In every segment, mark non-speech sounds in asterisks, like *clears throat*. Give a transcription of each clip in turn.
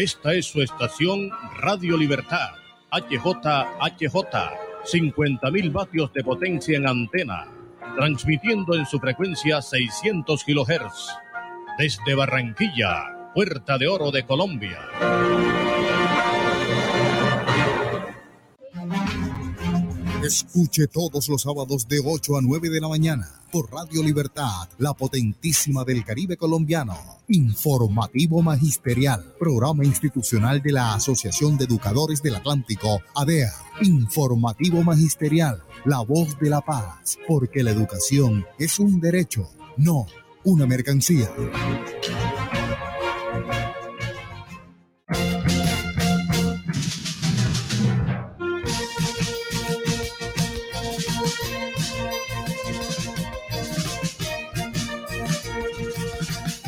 Esta es su estación Radio Libertad, HJHJ, 50.000 vatios de potencia en antena, transmitiendo en su frecuencia 600 kHz. Desde Barranquilla, Puerta de Oro de Colombia. Escuche todos los sábados de 8 a 9 de la mañana por Radio Libertad, la potentísima del Caribe colombiano. Informativo Magisterial, programa institucional de la Asociación de Educadores del Atlántico, ADEA. Informativo Magisterial, la voz de la paz, porque la educación es un derecho, no una mercancía.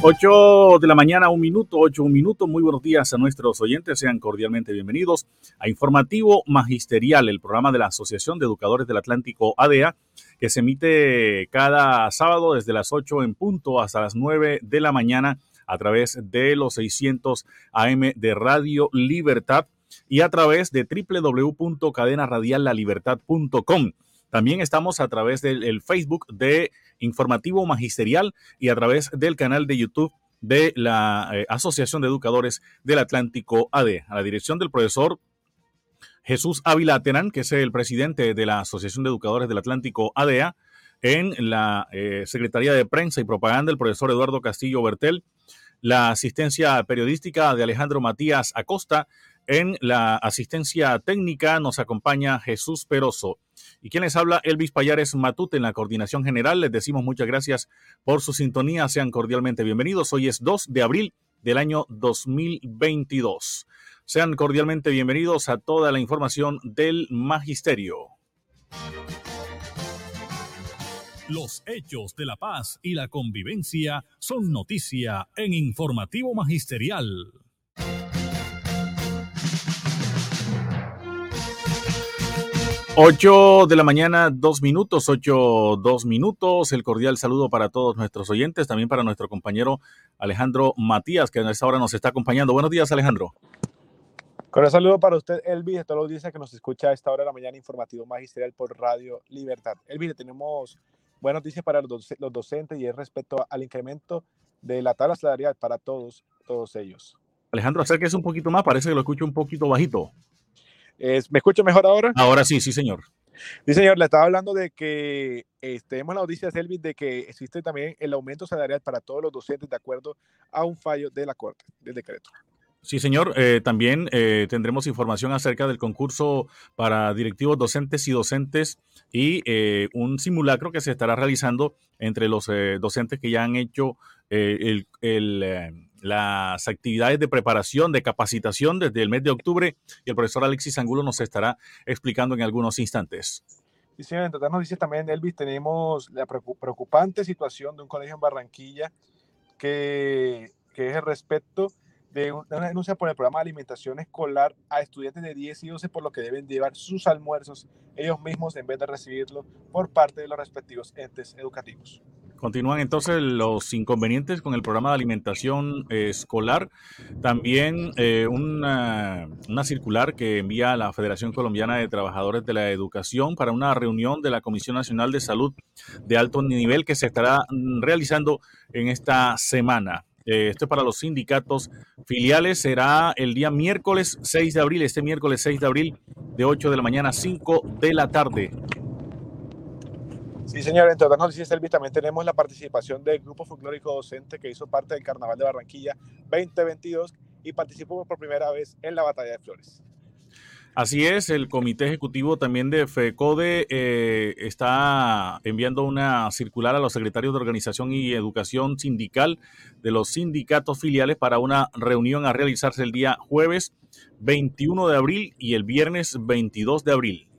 8 de la mañana, un minuto, 8, un minuto. Muy buenos días a nuestros oyentes. Sean cordialmente bienvenidos a Informativo Magisterial, el programa de la Asociación de Educadores del Atlántico ADEA, que se emite cada sábado desde las 8 en punto hasta las 9 de la mañana a través de los 600 AM de Radio Libertad y a través de www.cadenaradiallalibertad.com. También estamos a través del Facebook de Informativo Magisterial y a través del canal de YouTube de la eh, Asociación de Educadores del Atlántico AD, a la dirección del profesor Jesús Ávila Terán, que es el presidente de la Asociación de Educadores del Atlántico ADEA, en la eh, Secretaría de Prensa y Propaganda, el profesor Eduardo Castillo Bertel, la asistencia periodística de Alejandro Matías Acosta, en la asistencia técnica nos acompaña Jesús Peroso. Y quien les habla, Elvis Payares Matute en la coordinación general. Les decimos muchas gracias por su sintonía. Sean cordialmente bienvenidos. Hoy es 2 de abril del año 2022. Sean cordialmente bienvenidos a toda la información del Magisterio. Los hechos de la paz y la convivencia son noticia en Informativo Magisterial. 8 de la mañana, dos minutos, 8, dos minutos. El cordial saludo para todos nuestros oyentes, también para nuestro compañero Alejandro Matías, que a esta hora nos está acompañando. Buenos días, Alejandro. Con un saludo para usted, Elvis, de todos los días que nos escucha a esta hora de la mañana, informativo magisterial por Radio Libertad. Elvis, tenemos buenas noticias para los, docentes y es respecto al incremento de la tabla salarial para todos, todos ellos. Alejandro, acérquese un poquito más, parece que lo escucho un poquito bajito. ¿Me escucho mejor ahora? Ahora sí, sí, señor. Sí, señor, le estaba hablando de que eh, tenemos la noticia, Elvis, de que existe también el aumento salarial para todos los docentes de acuerdo a un fallo de la Corte, del decreto. Sí, señor. Eh, también eh, tendremos información acerca del concurso para directivos docentes y docentes y un simulacro que se estará realizando entre los docentes que ya han hecho el, el las actividades de preparación, de capacitación desde el mes de octubre y el profesor Alexis Angulo nos estará explicando en algunos instantes. Y sí, en total nos dice también, Elvis, tenemos la preocupante situación de un colegio en Barranquilla que, que es el respecto de una denuncia por el programa de alimentación escolar a estudiantes de 10 y 12 por lo que deben llevar sus almuerzos ellos mismos en vez de recibirlo por parte de los respectivos entes educativos. Continúan entonces los inconvenientes con el programa de alimentación eh, escolar. También eh, una, circular que envía la Federación Colombiana de Trabajadores de la Educación para una reunión de la Comisión Nacional de Salud de alto nivel que se estará mm, realizando en esta semana. Eh, esto es para los sindicatos filiales. Será el día miércoles 6 de abril, este miércoles 6 de abril, de 8 de la mañana a 5 de la tarde. Sí, señor. En todas noticias, también tenemos la participación del Grupo Folclórico Docente que hizo parte del Carnaval de Barranquilla 2022 y participó por primera vez en la Batalla de Flores. Así es, el Comité Ejecutivo también de FECODE eh, está enviando una circular a los secretarios de Organización y Educación Sindical de los sindicatos filiales para una reunión a realizarse el día jueves 21 de abril y el viernes 22 de abril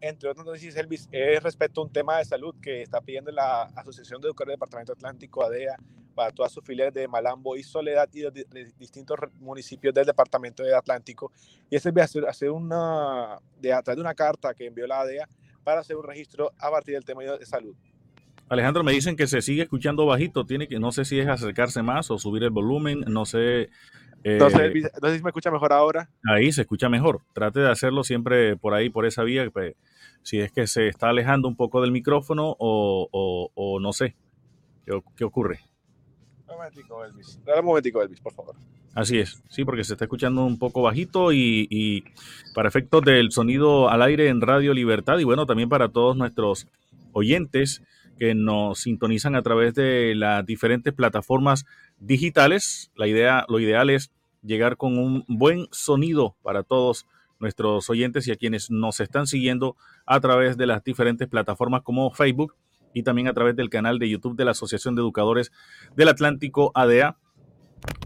entre otras noticias, Elvis, es respecto a un tema de salud que está pidiendo la Asociación de Educadores del Departamento Atlántico, ADEA, para todas sus filiales de Malambo y Soledad y de, distintos municipios del Departamento de Atlántico. Y es hacer, hacer una, de, a través de una carta que envió la ADEA para hacer un registro a partir del tema de salud. Alejandro, me dicen que se sigue escuchando bajito, tiene que, no sé si es acercarse más o subir el volumen, no sé Entonces, no sé si me escucha mejor ahora. Ahí se escucha mejor. Trate de hacerlo siempre por ahí, por esa vía. Pues, si es que se está alejando un poco del micrófono o, no sé. ¿Qué, ocurre? Un momentico, Elvis. Dale un momentico, Elvis, por favor. Así es, sí, porque se está escuchando un poco bajito y, y, para efectos del sonido al aire en Radio Libertad y bueno, también para todos nuestros oyentes que nos sintonizan a través de las diferentes plataformas digitales. La idea, lo ideal es llegar con un buen sonido para todos nuestros oyentes y a quienes nos están siguiendo a través de las diferentes plataformas como Facebook y también a través del canal de YouTube de la Asociación de Educadores del Atlántico ADA.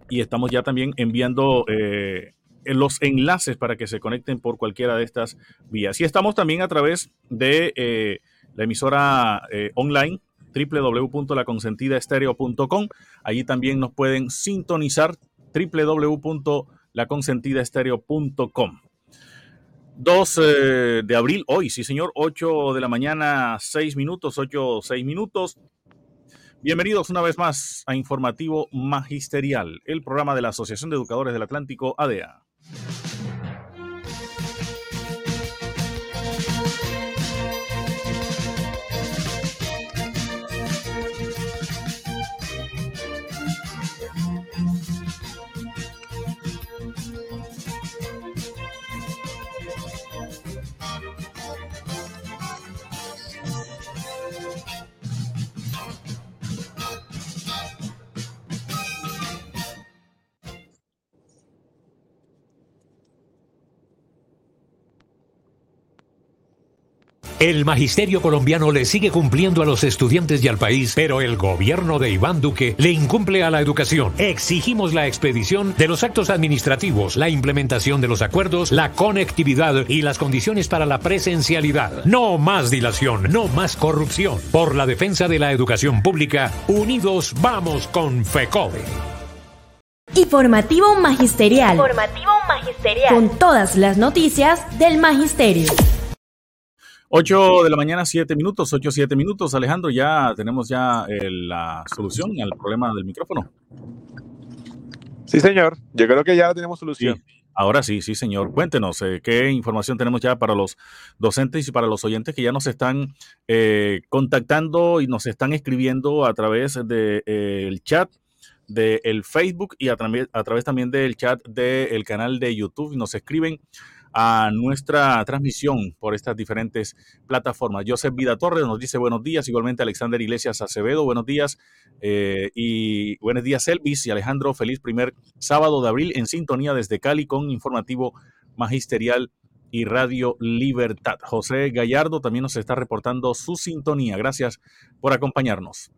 Y estamos ya también enviando eh, los enlaces para que se conecten por cualquiera de estas vías. Y estamos también a través de eh, la emisora eh, online www.laconsentidaestereo.com. Allí también nos pueden sintonizar www.laconsentidaestereo.com. 2 eh, de abril, hoy, sí señor, 8 de la mañana, 6 minutos, 8, 6 minutos. Bienvenidos una vez más a Informativo Magisterial, el programa de la Asociación de Educadores del Atlántico, ADEA. El magisterio colombiano le sigue cumpliendo a los estudiantes y al país, pero el gobierno de Iván Duque le incumple a la educación. Exigimos la expedición de los actos administrativos, la implementación de los acuerdos, la conectividad y las condiciones para la presencialidad. No más dilación, no más corrupción. Por la defensa de la educación pública, unidos vamos con FECODE. Informativo Magisterial. Informativo Magisterial. Con todas las noticias del Magisterio. 8 de la mañana, 7 minutos, 8, 7 minutos. Alejandro, ya tenemos ya eh, la solución al problema del micrófono. Sí, señor. Yo creo que ya tenemos solución. Ahora sí, sí, señor. Cuéntenos eh, qué información tenemos ya para los docentes y para los oyentes que ya nos están eh, contactando y nos están escribiendo a través del chat del Facebook y a, a, través también del chat del canal de YouTube. Nos escriben a nuestra transmisión por estas diferentes plataformas. Joseph Vida Torres nos dice buenos días, igualmente Alexander Iglesias Acevedo, buenos días, eh, y buenos días Elvis y Alejandro, feliz primer sábado de abril en sintonía desde Cali con informativo magisterial y Radio Libertad. José Gallardo también nos está reportando su sintonía. Gracias por acompañarnos.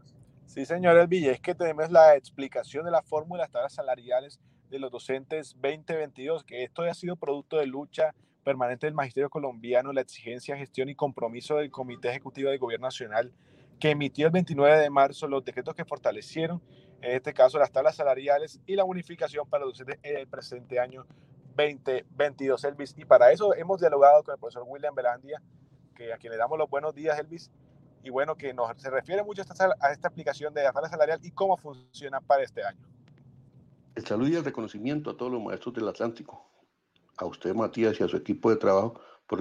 Sí, señor Elvis, es que tenemos la explicación de la fórmula de tablas salariales de los docentes 2022, que esto ha sido producto de lucha permanente del Magisterio Colombiano, la exigencia, gestión y compromiso del Comité Ejecutivo del Gobierno Nacional, que emitió el 29 de marzo los decretos que fortalecieron, en este caso, las tablas salariales y la unificación para los docentes en el presente año 2022, Elvis. Y para eso hemos dialogado con el profesor William Belandia, que a quien le damos los buenos días, Elvis, y bueno, que nos se refiere mucho a esta, a esta aplicación de la tabla salarial y cómo funciona para este año. El saludo y el reconocimiento a todos los maestros del Atlántico, a usted Matías y a su equipo de trabajo por,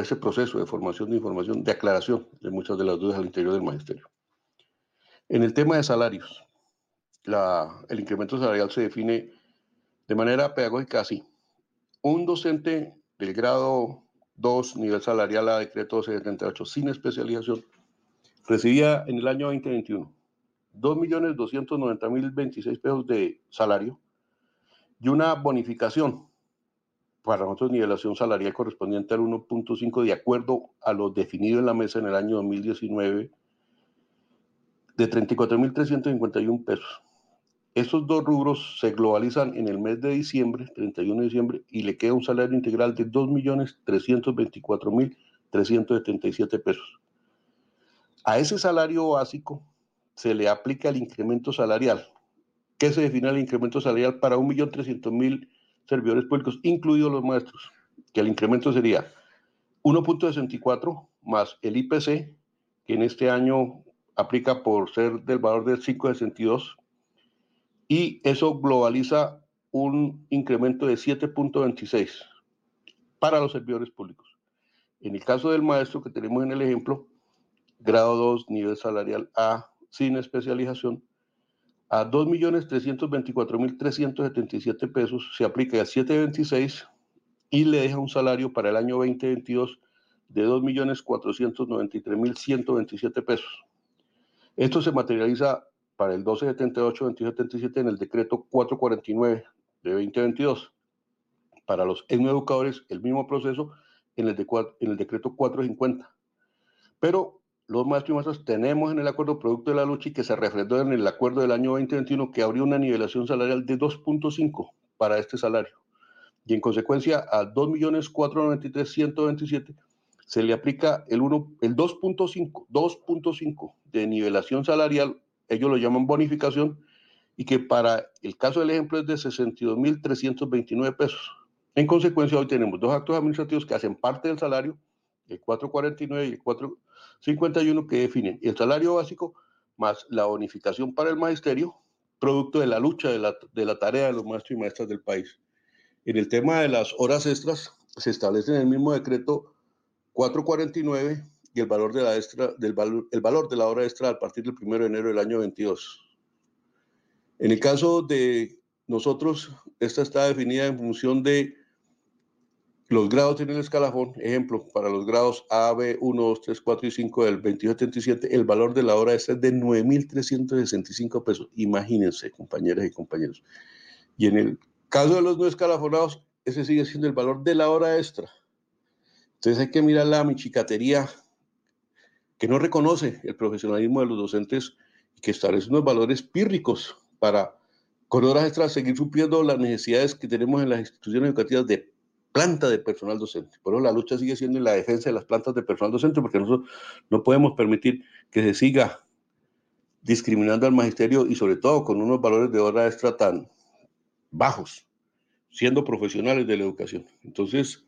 ese proceso de formación de información, de aclaración de muchas de las dudas al interior del magisterio. En el tema de salarios, el incremento salarial se define de manera pedagógica así. Un docente del grado 2, nivel salarial a decreto 1278, sin especialización, recibía en el año 2021 2.290.026 pesos de salario y una bonificación para nosotros nivelación salarial correspondiente al 1.5 de acuerdo a lo definido en la mesa en el año 2019 de 34.351 pesos. Esos dos rubros se globalizan en el mes de diciembre, 31 de diciembre, y le queda un salario integral de 2.324.377 pesos. A ese salario básico se le aplica el incremento salarial. ¿Qué se define el incremento salarial para 1.300.000 servidores públicos, incluidos los maestros? Que el incremento sería 1.64 más el IPC, que en este año aplica por ser del valor de 5.62, y eso globaliza un incremento de 7.26 para los servidores públicos. En el caso del maestro que tenemos en el ejemplo, grado 2, nivel salarial A, sin especialización, a 2.324.377 pesos se aplica el 726 y le deja un salario para el año 2022 de 2.493.127 pesos. Esto se materializa para el 1278-2077 en el decreto 449 de 2022. Para los educadores, el mismo proceso en el, en el decreto 450. Pero los maestros y maestras tenemos en el acuerdo producto de la lucha y que se refrendó en el acuerdo del año 2021 que abrió una nivelación salarial de 2.5 para este salario. Y en consecuencia a 2.493.127 se le aplica el, 1, el 2.5, 2.5 de nivelación salarial, ellos lo llaman bonificación, y que para el caso del ejemplo es de 62.329 pesos. En consecuencia, hoy tenemos dos actos administrativos que hacen parte del salario, el 449 y el 451, que definen el salario básico más la bonificación para el magisterio, producto de la lucha de la, de la tarea de los maestros y maestras del país. En el tema de las horas extras, se establece en el mismo decreto 449 y el valor de la extra, del valor, el valor de la hora extra a partir del 1 de enero del año 22. En el caso de nosotros, esta está definida en función de los grados en el escalafón. Ejemplo, para los grados A, B, 1, 2, 3, 4 y 5 del 2277, el valor de la hora es de 9.365 pesos. Imagínense, compañeras y compañeros. Y en el caso de los no escalafonados, ese sigue siendo el valor de la hora extra. Entonces hay que mirar la michicatería que no reconoce el profesionalismo de los docentes y que establece unos valores pírricos para, con horas extras, seguir supliendo las necesidades que tenemos en las instituciones educativas de planta de personal docente. Por eso la lucha sigue siendo en la defensa de las plantas de personal docente, porque nosotros no podemos permitir que se siga discriminando al magisterio y sobre todo con unos valores de hora extra tan bajos, siendo profesionales de la educación. Entonces,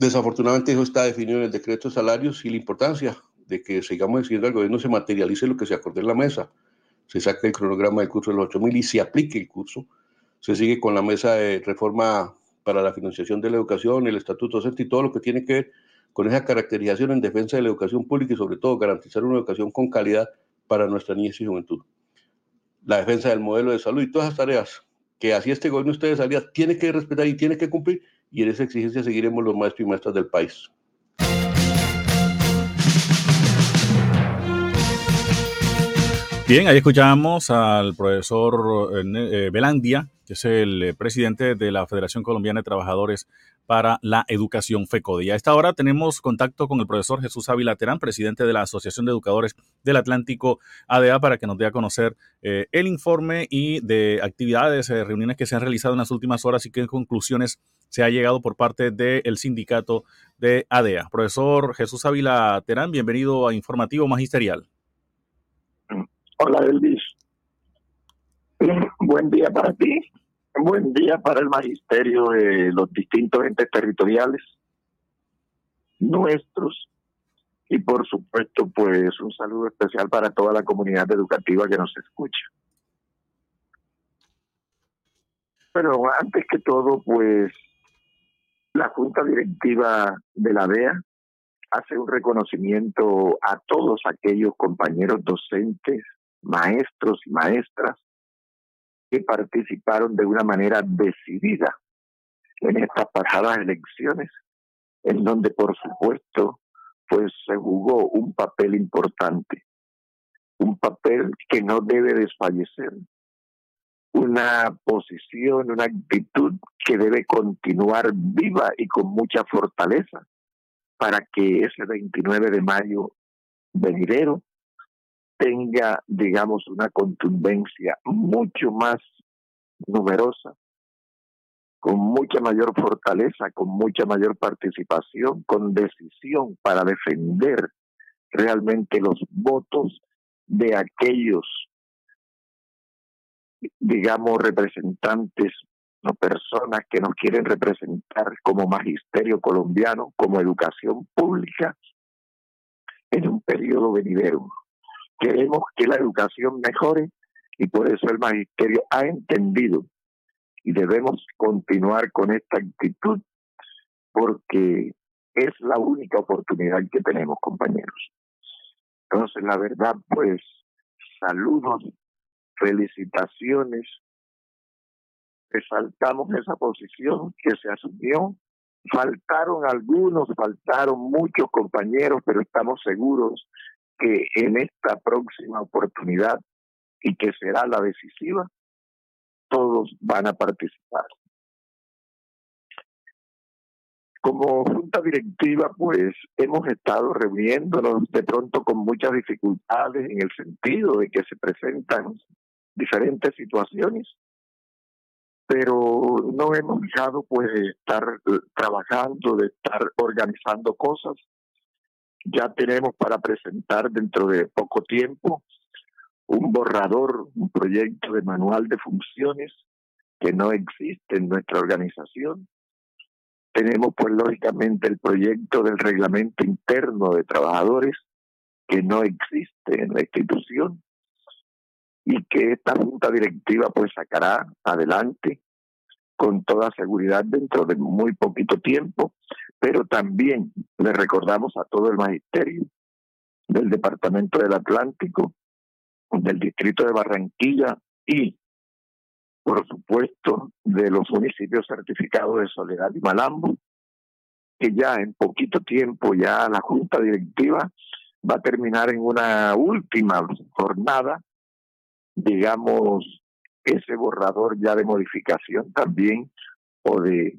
Desafortunadamente eso está definido en el decreto de salarios y la importancia de que sigamos exigiendo al gobierno se materialice lo que se acordó en la mesa. Se saque el cronograma del curso de los 8.000 y se aplique el curso. Se sigue con la mesa de reforma para la financiación de la educación, el estatuto docente y todo lo que tiene que ver con esa caracterización en defensa de la educación pública y sobre todo garantizar una educación con calidad para nuestra niñez y juventud. La defensa del modelo de salud y todas esas tareas que así este gobierno ustedes salía tiene que respetar y tiene que cumplir y en esa exigencia seguiremos los maestros y maestras del país. Bien, ahí escuchamos al profesor eh, Belandia, que es el eh, presidente de la Federación Colombiana de Trabajadores para la Educación FECODE. Y a esta hora tenemos contacto con el profesor Jesús Ávila Terán, presidente de la Asociación de Educadores del Atlántico ADA, para que nos dé a conocer eh, el informe y de actividades, reuniones que se han realizado en las últimas horas y qué conclusiones se ha llegado por parte del sindicato de ADEA. Profesor Jesús Ávila Terán, bienvenido a Informativo Magisterial. Hola, Elvis. Buen día para ti. Buen día para el magisterio de los distintos entes territoriales nuestros y por supuesto pues un saludo especial para toda la comunidad educativa que nos escucha. Pero antes que todo pues la Junta Directiva de la DEA hace un reconocimiento a todos aquellos compañeros docentes, maestros y maestras que participaron de una manera decidida en estas pasadas elecciones, en donde por supuesto pues se jugó un papel importante, un papel que no debe desfallecer, una posición, una actitud que debe continuar viva y con mucha fortaleza para que ese 29 de mayo venidero tenga, digamos, una contundencia mucho más numerosa, con mucha mayor fortaleza, con mucha mayor participación, con decisión para defender realmente los votos de aquellos digamos, representantes o personas que nos quieren representar como magisterio colombiano, como educación pública, en un periodo venidero. Queremos que la educación mejore y por eso el magisterio ha entendido y debemos continuar con esta actitud porque es la única oportunidad que tenemos, compañeros. Entonces, la verdad, pues, saludos, felicitaciones. Resaltamos esa posición que se asumió. Faltaron algunos, faltaron muchos compañeros, pero estamos seguros que en esta próxima oportunidad y que será la decisiva, todos van a participar. Como junta directiva, pues hemos estado reuniéndonos de pronto con muchas dificultades en el sentido de que se presentan diferentes situaciones, pero no hemos dejado pues de estar trabajando, de estar organizando cosas. Ya tenemos para presentar dentro de poco tiempo un borrador, un proyecto de manual de funciones que no existe en nuestra organización. Tenemos pues lógicamente el proyecto del reglamento interno de trabajadores que no existe en la institución y que esta junta directiva pues sacará adelante con toda seguridad dentro de muy poquito tiempo, pero también le recordamos a todo el magisterio del Departamento del Atlántico, del Distrito de Barranquilla y por supuesto, de los municipios certificados de Soledad y Malambo, que ya en poquito tiempo ya la Junta Directiva va a terminar en una última jornada, digamos, ese borrador ya de modificación también o de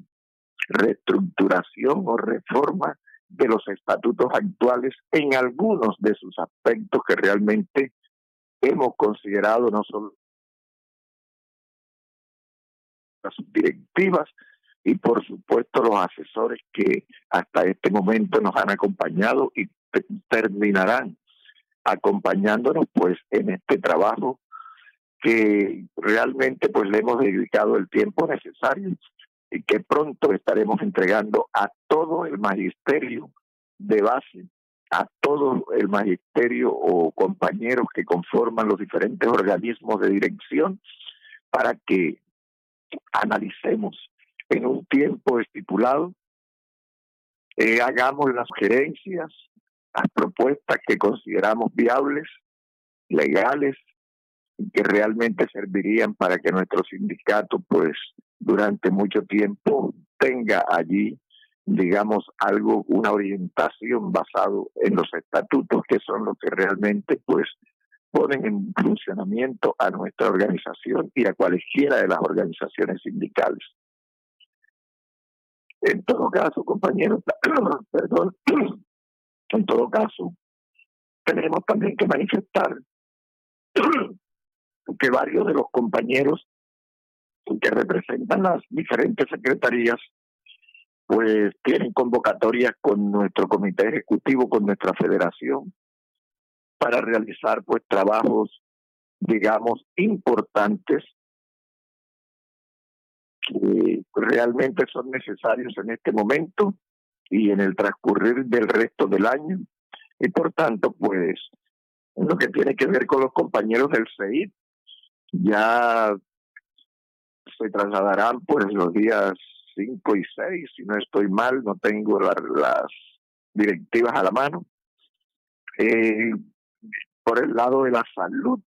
reestructuración o reforma de los estatutos actuales en algunos de sus aspectos que realmente hemos considerado no solo las directivas y por supuesto los asesores que hasta este momento nos han acompañado y terminarán acompañándonos pues en este trabajo que realmente pues le hemos dedicado el tiempo necesario y que pronto estaremos entregando a todo el magisterio de base, a todo el magisterio o compañeros que conforman los diferentes organismos de dirección para que analicemos en un tiempo estipulado, eh, hagamos las sugerencias, las propuestas que consideramos viables, legales, que realmente servirían para que nuestro sindicato, pues, durante mucho tiempo tenga allí, digamos, algo, una orientación basado en los estatutos, que son los que realmente, pues, ponen en funcionamiento a nuestra organización y a cualquiera de las organizaciones sindicales. En todo caso, compañeros, *clears throat* perdón, *clears throat* en todo caso, tenemos también que manifestar *clears throat* que varios de los compañeros que representan las diferentes secretarías, pues tienen convocatorias con nuestro comité ejecutivo, con nuestra federación, para realizar pues trabajos, digamos, importantes que realmente son necesarios en este momento y en el transcurrir del resto del año. Y por tanto, pues, en lo que tiene que ver con los compañeros del CEID, ya se trasladarán pues los días 5 y 6, si no estoy mal, no tengo las directivas a la mano. Eh, por el lado de la salud,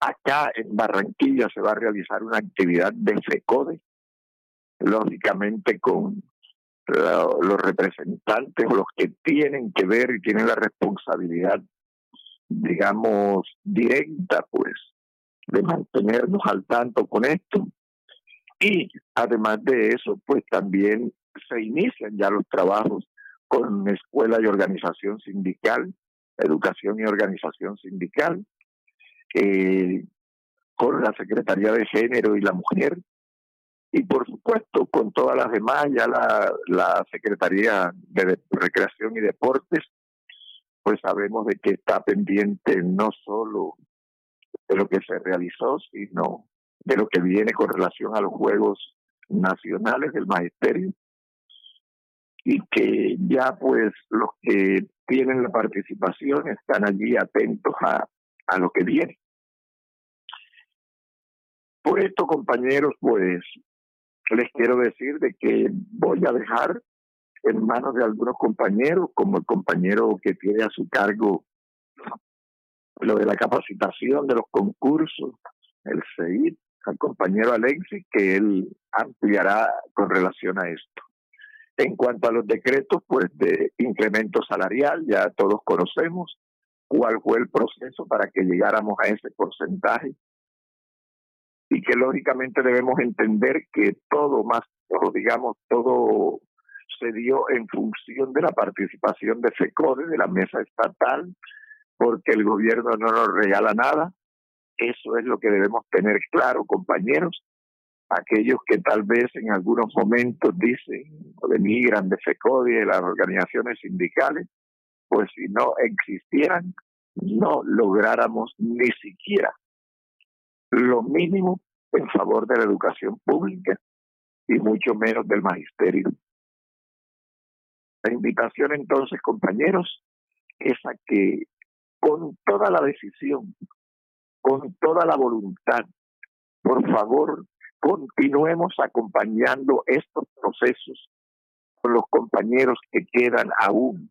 acá en Barranquilla se va a realizar una actividad de FECODE, lógicamente con los representantes o los que tienen que ver y tienen la responsabilidad, digamos, directa, pues, de mantenernos al tanto con esto. Y además de eso, pues también se inician ya los trabajos con escuela y organización sindical Educación y Organización Sindical, eh, con la Secretaría de Género y la Mujer, y por supuesto con todas las demás, ya la, la Secretaría de Recreación y Deportes, pues sabemos de que está pendiente no solo de lo que se realizó, sino de lo que viene con relación a los Juegos Nacionales del Magisterio y que ya pues los que tienen la participación están allí atentos a, a lo que viene. Por esto, compañeros, pues les quiero decir de que voy a dejar en manos de algunos compañeros, como el compañero que tiene a su cargo lo de la capacitación de los concursos, el CEID, al compañero Alexis, que él ampliará con relación a esto. En cuanto a los decretos, pues de incremento salarial, ya todos conocemos cuál fue el proceso para que llegáramos a ese porcentaje y que lógicamente debemos entender que todo más, o digamos, todo se dio en función de la participación de FECODE, de la mesa estatal, porque el gobierno no nos regala nada. Eso es lo que debemos tener claro, compañeros. Aquellos que tal vez en algunos momentos dicen o denigran de FECODE y de las organizaciones sindicales, pues si no existieran, no lográramos ni siquiera lo mínimo en favor de la educación pública y mucho menos del magisterio. La invitación entonces, compañeros, es a que con toda la decisión, con toda la voluntad, por favor, continuemos acompañando estos procesos con los compañeros que quedan aún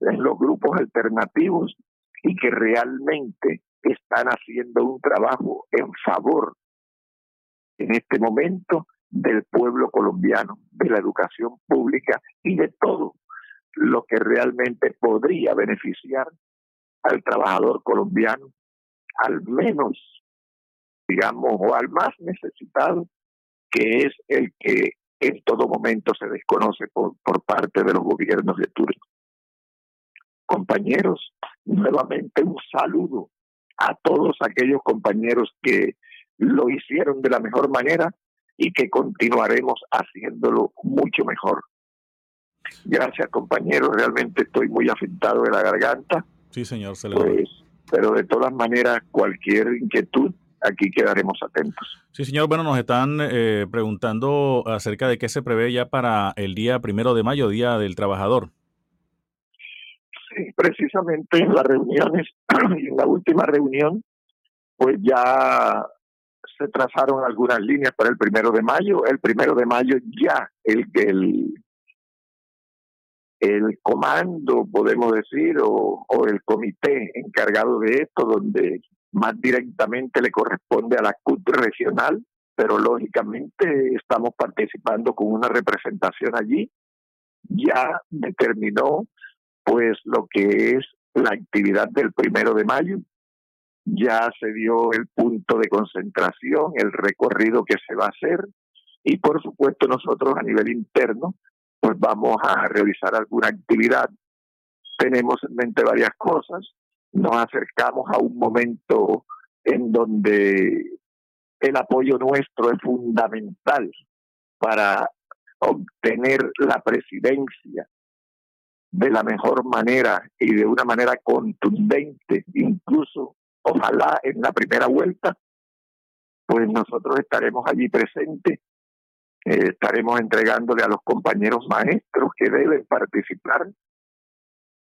en los grupos alternativos y que realmente están haciendo un trabajo en favor en este momento del pueblo colombiano, de la educación pública y de todo lo que realmente podría beneficiar al trabajador colombiano, al menos, digamos, o al más necesitado, que es el que en todo momento se desconoce por, por parte de los gobiernos de turno. Compañeros, nuevamente un saludo a todos aquellos compañeros que lo hicieron de la mejor manera y que continuaremos haciéndolo mucho mejor. Gracias, compañeros. Realmente estoy muy afectado de la garganta. Sí, señor. Se pues, pero de todas maneras, cualquier inquietud, aquí quedaremos atentos. Sí, señor. Bueno, nos están eh, preguntando acerca de qué se prevé ya para el día primero de mayo, Día del Trabajador. Sí, precisamente en las reuniones, *clears throat* en la última reunión, pues ya se trazaron algunas líneas para el primero de mayo. El primero de mayo ya el, el, el comando, podemos decir, o, el comité encargado de esto, donde más directamente le corresponde a la CUT regional, pero lógicamente estamos participando con una representación allí, ya determinó pues lo que es la actividad del primero de mayo, ya se dio el punto de concentración, el recorrido que se va a hacer. Y por supuesto nosotros a nivel interno pues vamos a realizar alguna actividad. Tenemos en mente varias cosas, nos acercamos a un momento en donde el apoyo nuestro es fundamental para obtener la presidencia de la mejor manera y de una manera contundente, incluso ojalá en la primera vuelta, pues nosotros estaremos allí presentes, eh, estaremos entregándole a los compañeros maestros que deben participar,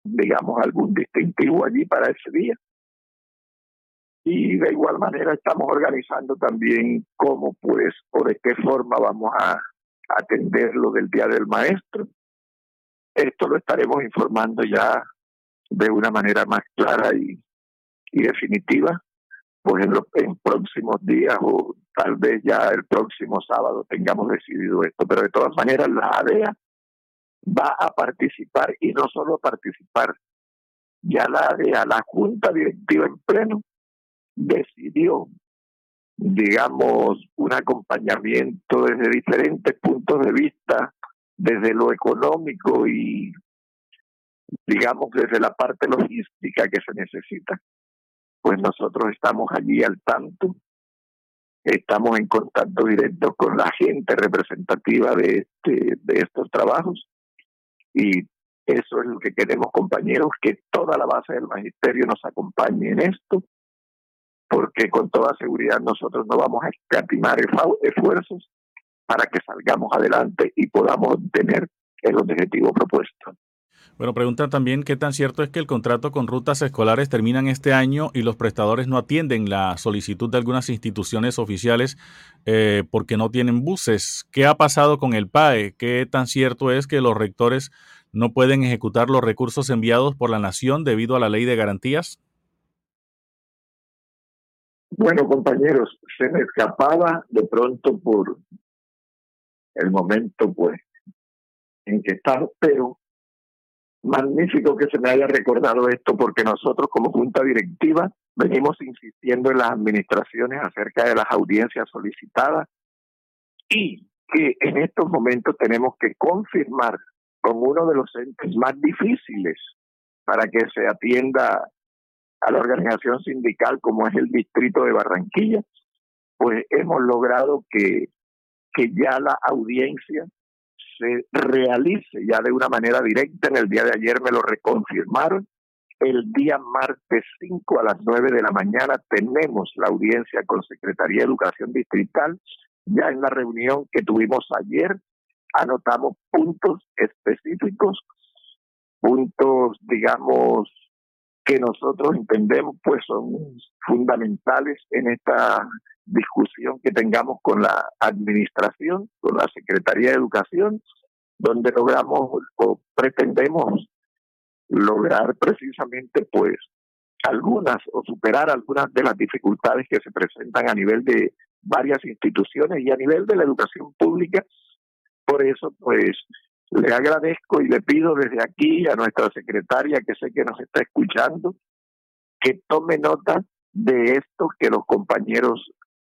digamos, algún distintivo allí para ese día. Y de igual manera estamos organizando también cómo, pues, o de qué forma vamos a atender lo del Día del Maestro. Esto lo estaremos informando ya de una manera más clara y y definitiva, pues en los próximos días o tal vez ya el próximo sábado tengamos decidido esto. Pero de todas maneras, la ADEA va a participar y no solo participar, ya la ADEA, la Junta Directiva en pleno, decidió, digamos, un acompañamiento desde diferentes puntos de vista, desde lo económico y, digamos, desde la parte logística que se necesita pues nosotros estamos allí al tanto, estamos en contacto directo con la gente representativa de, este, de estos trabajos y eso es lo que queremos compañeros, que toda la base del magisterio nos acompañe en esto, porque con toda seguridad nosotros no vamos a escatimar esfuerzos para que salgamos adelante y podamos obtener el objetivo propuesto. Bueno, pregunta también qué tan cierto es que el contrato con rutas escolares terminan este año y los prestadores no atienden la solicitud de algunas instituciones oficiales eh, porque no tienen buses. ¿Qué ha pasado con el PAE? ¿Qué tan cierto es que los rectores no pueden ejecutar los recursos enviados por la nación debido a la ley de garantías? Bueno, compañeros, se me escapaba de pronto por el momento, pues, en que estamos, pero magnífico que se me haya recordado esto porque nosotros como junta directiva venimos insistiendo en las administraciones acerca de las audiencias solicitadas y que en estos momentos tenemos que confirmar como uno de los entes más difíciles para que se atienda a la organización sindical como es el distrito de Barranquilla, pues hemos logrado que, que ya la audiencia se realice ya de una manera directa. En el día de ayer me lo reconfirmaron. El día martes 5 a las 9 de la mañana tenemos la audiencia con Secretaría de Educación Distrital. Ya en la reunión que tuvimos ayer anotamos puntos específicos, puntos, digamos, que nosotros entendemos pues son fundamentales en esta discusión que tengamos con la administración, con la Secretaría de Educación, donde logramos o pretendemos lograr precisamente pues algunas o superar algunas de las dificultades que se presentan a nivel de varias instituciones y a nivel de la educación pública. Por eso pues le agradezco y le pido desde aquí a nuestra secretaria que sé que nos está escuchando que tome nota de esto que los compañeros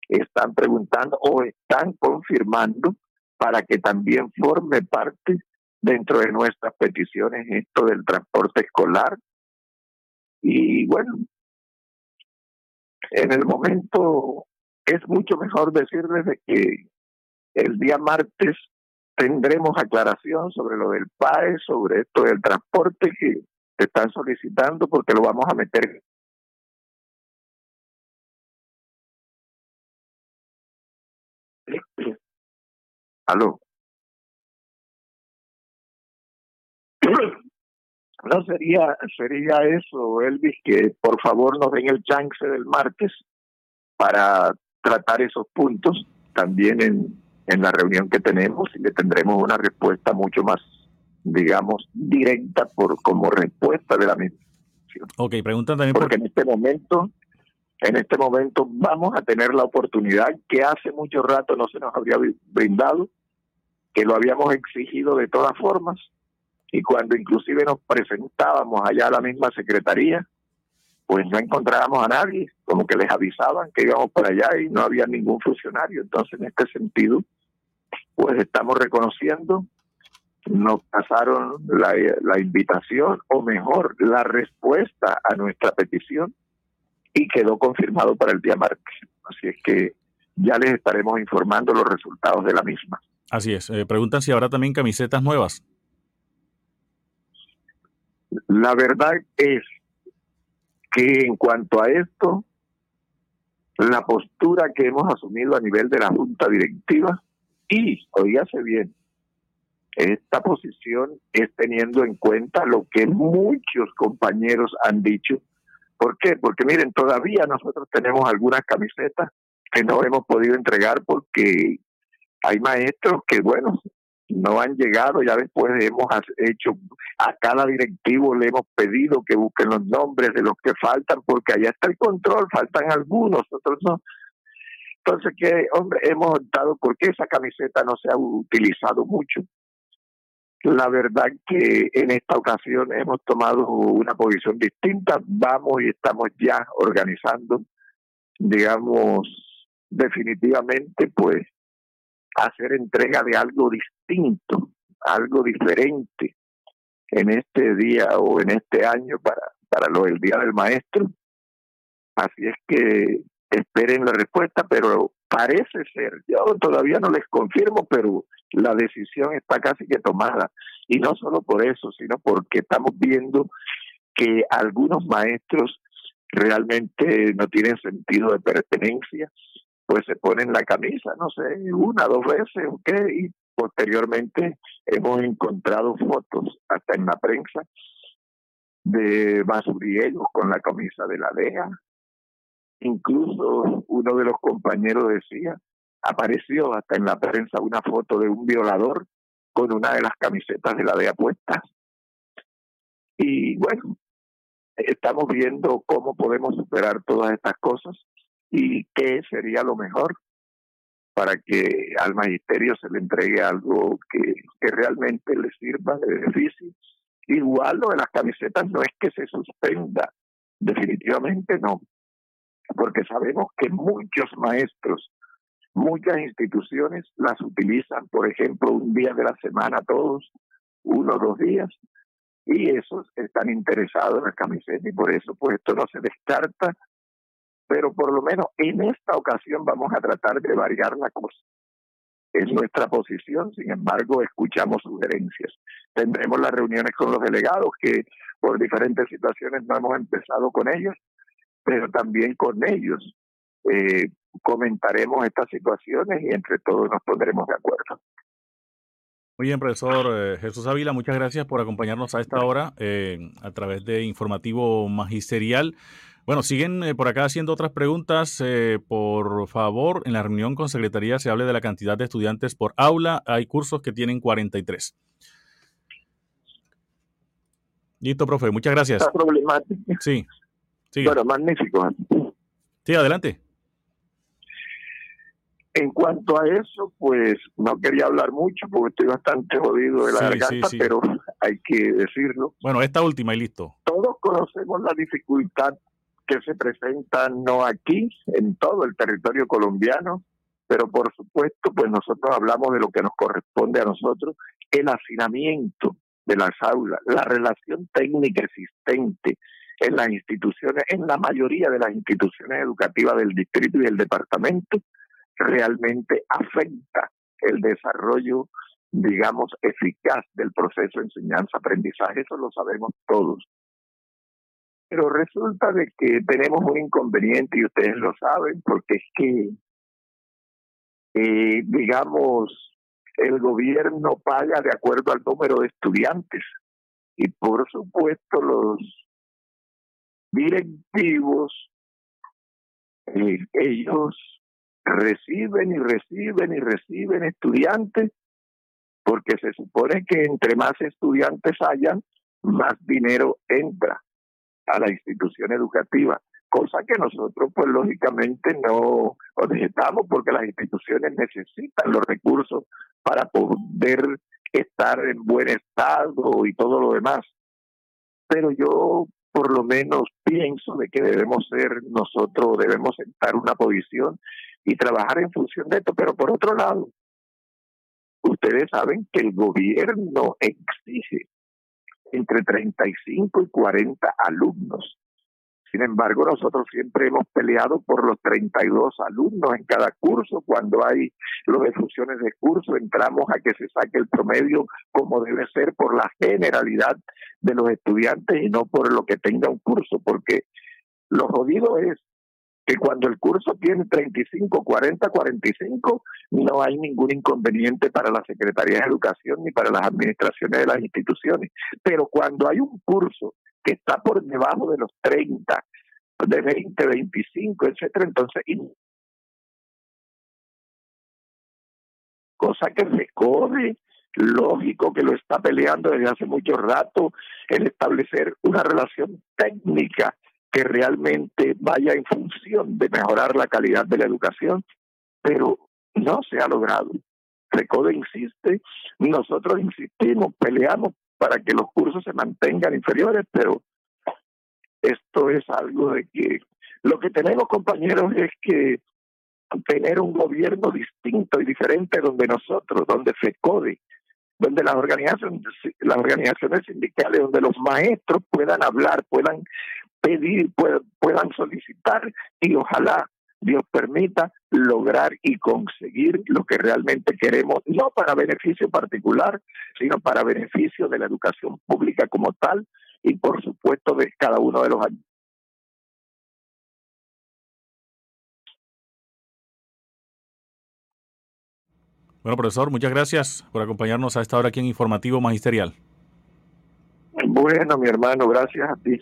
están preguntando o están confirmando para que también forme parte dentro de nuestras peticiones esto del transporte escolar. Y bueno, en el momento es mucho mejor decirles que el día martes tendremos aclaración sobre lo del PAE, sobre esto del transporte que están solicitando, porque lo vamos a meter *coughs* Aló. *coughs* No sería, sería eso, Elvis, que por favor nos den el chance del martes para tratar esos puntos también en, en la reunión que tenemos y le tendremos una respuesta mucho más, digamos, directa por como respuesta de la misma. Ok, preguntan también porque en este momento en este momento vamos a tener la oportunidad que hace mucho rato no se nos habría brindado, que lo habíamos exigido de todas formas, y cuando inclusive nos presentábamos allá a la misma secretaría, pues no encontrábamos a nadie, como que les avisaban que íbamos para allá y no había ningún funcionario. Entonces, en este sentido, pues estamos reconociendo, nos pasaron la, la invitación, o mejor, la respuesta a nuestra petición, y quedó confirmado para el día martes. Así es que ya les estaremos informando los resultados de la misma. Así es. Eh, preguntan si habrá también camisetas nuevas. La verdad es que en cuanto a esto, la postura que hemos asumido a nivel de la Junta Directiva, y, oígase bien, esta posición es teniendo en cuenta lo que muchos compañeros han dicho ¿Por qué? Porque miren, todavía nosotros tenemos algunas camisetas que no hemos podido entregar porque hay maestros que, bueno, no han llegado, ya después hemos hecho, a cada directivo le hemos pedido que busquen los nombres de los que faltan, porque allá está el control, faltan algunos, otros no. Entonces, que hombre, hemos optado porque esa camiseta no se ha utilizado mucho. La verdad que en esta ocasión hemos tomado una posición distinta. Vamos y estamos ya organizando, digamos, definitivamente, pues, hacer entrega de algo distinto, algo diferente en este día o en este año para, para lo del Día del Maestro. Así es que esperen la respuesta, pero parece ser, yo todavía no les confirmo, pero la decisión está casi que tomada. Y no solo por eso, sino porque estamos viendo que algunos maestros realmente no tienen sentido de pertenencia, pues se ponen la camisa, no sé, una, dos veces, ¿ok? Y Posteriormente hemos encontrado fotos hasta en la prensa de basuriegos con la camisa de la DEA. Incluso uno de los compañeros decía, apareció hasta en la prensa una foto de un violador con una de las camisetas de la DEA puestas. Y bueno, estamos viendo cómo podemos superar todas estas cosas y qué sería lo mejor para que al magisterio se le entregue algo que, que realmente le sirva de beneficio. Igual lo de las camisetas no es que se suspenda, definitivamente no, porque sabemos que muchos maestros, muchas instituciones las utilizan, por ejemplo, un día de la semana todos, uno o dos días, y esos están interesados en la camiseta y por eso pues esto no se descarta pero por lo menos en esta ocasión vamos a tratar de variar la cosa. Es nuestra posición, sin embargo, escuchamos sugerencias. Tendremos las reuniones con los delegados, que por diferentes situaciones no hemos empezado con ellos, pero también con ellos eh, comentaremos estas situaciones y entre todos nos pondremos de acuerdo. Muy bien, profesor eh, Jesús Ávila, muchas gracias por acompañarnos a esta hora eh, a través de Informativo Magisterial. Bueno, siguen eh, por acá haciendo otras preguntas. Eh, por favor, en la reunión con Secretaría se hable de la cantidad de estudiantes por aula. Hay cursos que tienen 43. Listo, profe. Muchas gracias. Está problemática. Sí. Sí. Bueno, magnífico. Sí, adelante. En cuanto a eso, pues no quería hablar mucho porque estoy bastante jodido de la garganta, pero *laughs* hay que decirlo. Bueno, esta última y listo. Todos conocemos la dificultad que se presentan no aquí, en todo el territorio colombiano, pero por supuesto, pues nosotros hablamos de lo que nos corresponde a nosotros, el hacinamiento de las aulas, la relación técnica existente en las instituciones, en la mayoría de las instituciones educativas del distrito y del departamento, realmente afecta el desarrollo, digamos, eficaz del proceso de enseñanza-aprendizaje, eso lo sabemos todos. Pero resulta de que tenemos un inconveniente y ustedes lo saben, porque es que, eh, digamos, el gobierno paga de acuerdo al número de estudiantes y por supuesto los directivos, eh, ellos reciben y reciben y reciben estudiantes porque se supone que entre más estudiantes hayan, más dinero entra a la institución educativa, cosa que nosotros pues lógicamente no objetamos porque las instituciones necesitan los recursos para poder estar en buen estado y todo lo demás. Pero yo por lo menos pienso de que debemos ser nosotros, debemos sentar una posición y trabajar en función de esto. Pero por otro lado, ustedes saben que el gobierno exige entre 35 y 40 alumnos. Sin embargo, nosotros siempre hemos peleado por los 32 alumnos en cada curso. Cuando hay los de fusiones de curso, entramos a que se saque el promedio como debe ser por la generalidad de los estudiantes y no por lo que tenga un curso, porque lo jodido es que cuando el curso tiene 35, 40, 45, no hay ningún inconveniente para la Secretaría de Educación ni para las administraciones de las instituciones. Pero cuando hay un curso está por debajo de los 30, de 20, 25, etcétera, entonces cosa que recode, lógico que lo está peleando desde hace mucho rato, el establecer una relación técnica que realmente vaya en función de mejorar la calidad de la educación, pero no se ha logrado. Recode insiste, nosotros insistimos, peleamos para que los cursos se mantengan inferiores, pero esto es algo de que lo que tenemos compañeros es que tener un gobierno distinto y diferente donde nosotros, donde FECODE, donde las organizaciones, las organizaciones sindicales, donde los maestros puedan hablar, puedan pedir, puedan solicitar y ojalá Dios permita lograr y conseguir lo que realmente queremos, no para beneficio particular, sino para beneficio de la educación pública como tal y por supuesto de cada uno de los años. Bueno, profesor, muchas gracias por acompañarnos a esta hora aquí en Informativo Magisterial. Bueno, mi hermano, gracias a ti.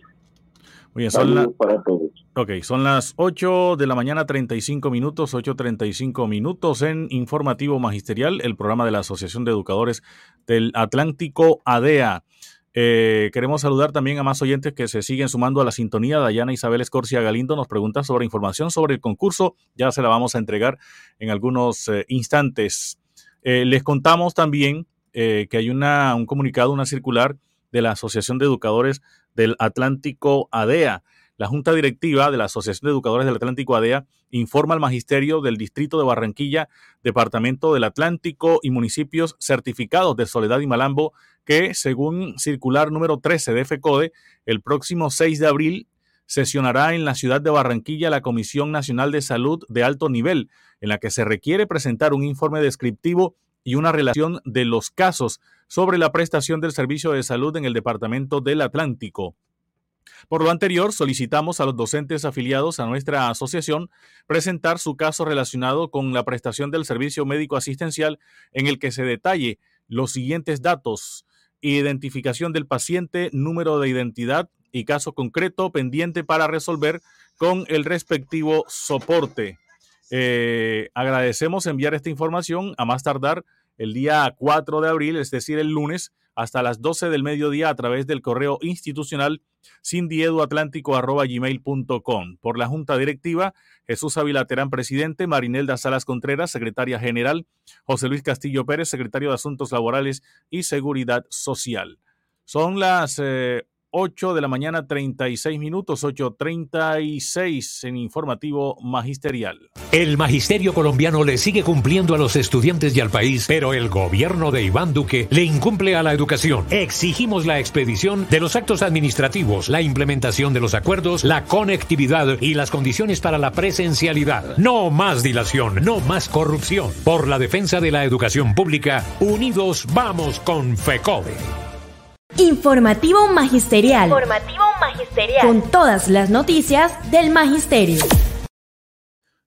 Muy son, para todos. Okay, son las 8 de la mañana 35 minutos, 8.35 minutos en Informativo Magisterial, el programa de la Asociación de Educadores del Atlántico ADEA. Eh, queremos saludar también a más oyentes que se siguen sumando a la sintonía. Dayana Isabel Escorcia Galindo nos pregunta sobre información sobre el concurso. Ya se la vamos a entregar en algunos eh, instantes. Eh, les contamos también que hay una, un comunicado, una circular de la Asociación de Educadores del Atlántico ADEA. La Junta Directiva de la Asociación de Educadores del Atlántico ADEA informa al Magisterio del Distrito de Barranquilla, Departamento del Atlántico y municipios certificados de Soledad y Malambo que, según circular número 13 de FECODE, el próximo 6 de abril sesionará en la ciudad de Barranquilla la Comisión Nacional de Salud de alto nivel, en la que se requiere presentar un informe descriptivo y una relación de los casos sobre la prestación del servicio de salud en el Departamento del Atlántico. Por lo anterior, solicitamos a los docentes afiliados a nuestra asociación presentar su caso relacionado con la prestación del servicio médico asistencial en el que se detalle los siguientes datos. Identificación del paciente, número de identidad y caso concreto pendiente para resolver con el respectivo soporte. Eh, agradecemos enviar esta información a más tardar el día 4 de abril, es decir, el lunes, hasta las 12 del mediodía a través del correo institucional sindieduatlántico.gmail.com. Por la Junta Directiva, Jesús Ávila Terán, presidente, Marinelda Salas Contreras, secretaria general, José Luis Castillo Pérez, secretario de Asuntos Laborales y Seguridad Social. Son las eh, 8 de la mañana 36 minutos, 8.36 en informativo magisterial. El magisterio colombiano le sigue cumpliendo a los estudiantes y al país, pero el gobierno de Iván Duque le incumple a la educación. Exigimos la expedición de los actos administrativos, la implementación de los acuerdos, la conectividad y las condiciones para la presencialidad. No más dilación, no más corrupción. Por la defensa de la educación pública, unidos vamos con FECODE. Informativo Magisterial. Informativo Magisterial. Con todas las noticias del Magisterio.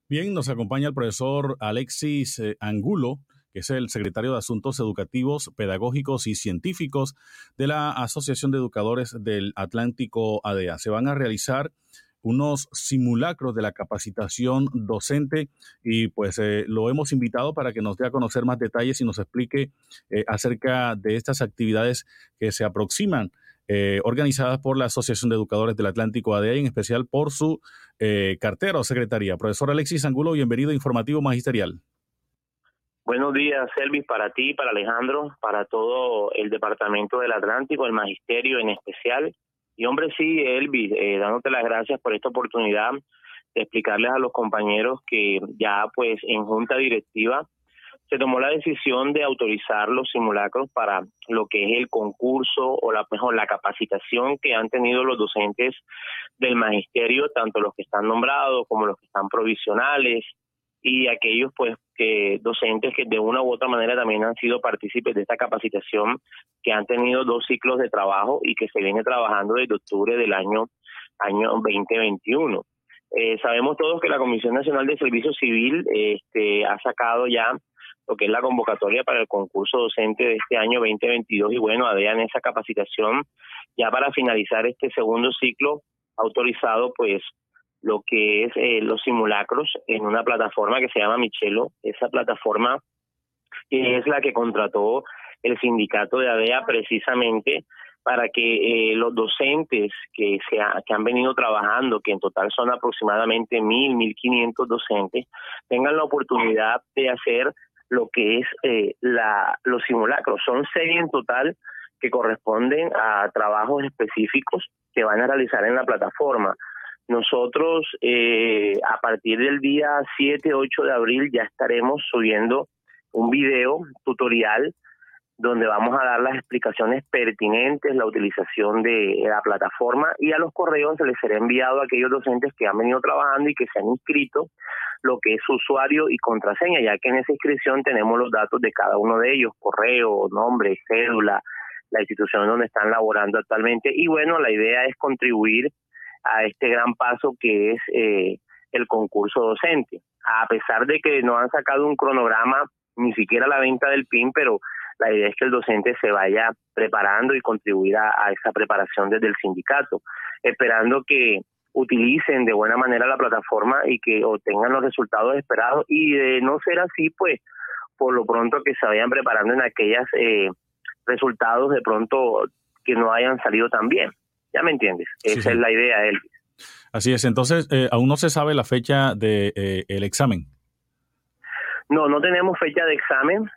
Bien, nos acompaña el profesor Alexis eh, Angulo, que es el secretario de Asuntos Educativos, Pedagógicos y Científicos de la Asociación de Educadores del Atlántico ADEA. Se van a realizar unos simulacros de la capacitación docente y pues eh, lo hemos invitado para que nos dé a conocer más detalles y nos explique eh, acerca de estas actividades que se aproximan. Eh, organizadas por la Asociación de Educadores del Atlántico ADA y en especial por su cartera o secretaría. Profesor Alexis Angulo, bienvenido a Informativo Magisterial. Buenos días, Elvis, para ti, para Alejandro, para todo el Departamento del Atlántico, el Magisterio en especial y hombre, sí, Elvis, eh, dándote las gracias por esta oportunidad de explicarles a los compañeros que ya pues en junta directiva se tomó la decisión de autorizar los simulacros para lo que es el concurso o la mejor la capacitación que han tenido los docentes del magisterio, tanto los que están nombrados como los que están provisionales y aquellos pues que docentes que de una u otra manera también han sido partícipes de esta capacitación que han tenido dos ciclos de trabajo y que se viene trabajando desde octubre del año año 2021. Eh, sabemos todos que la Comisión Nacional de Servicio Civil este, ha sacado ya lo que es la convocatoria para el concurso docente de este año 2022 y bueno, ADEAN esa capacitación ya para finalizar este segundo ciclo autorizado pues lo que es eh, los simulacros en una plataforma que se llama Michelo. Esa plataforma es la que contrató el sindicato de ADEA precisamente para que eh, los docentes que, se que han venido trabajando, que en total son aproximadamente mil, mil quinientos docentes, tengan la oportunidad de hacer lo que es eh, la, los simulacros. Son seis en total que corresponden a trabajos específicos que van a realizar en la plataforma. Nosotros eh, a partir del día 7, 8 de abril ya estaremos subiendo un video tutorial donde vamos a dar las explicaciones pertinentes, la utilización de la plataforma y a los correos se les será enviado a aquellos docentes que han venido trabajando y que se han inscrito lo que es usuario y contraseña, ya que en esa inscripción tenemos los datos de cada uno de ellos, correo, nombre, cédula, la institución donde están laborando actualmente. Y bueno, la idea es contribuir a este gran paso que es eh, el concurso docente. A pesar de que no han sacado un cronograma ni siquiera la venta del PIN, pero la idea es que el docente se vaya preparando y contribuya a esa preparación desde el sindicato, esperando que utilicen de buena manera la plataforma y que obtengan los resultados esperados y de no ser así, pues por lo pronto que se vayan preparando en aquellos eh, resultados de pronto que no hayan salido tan bien. ¿Ya me entiendes? Esa es la idea, Elvis. Así es. Entonces, eh, aún no se sabe la fecha del de, eh, examen. No, no tenemos fecha de examen.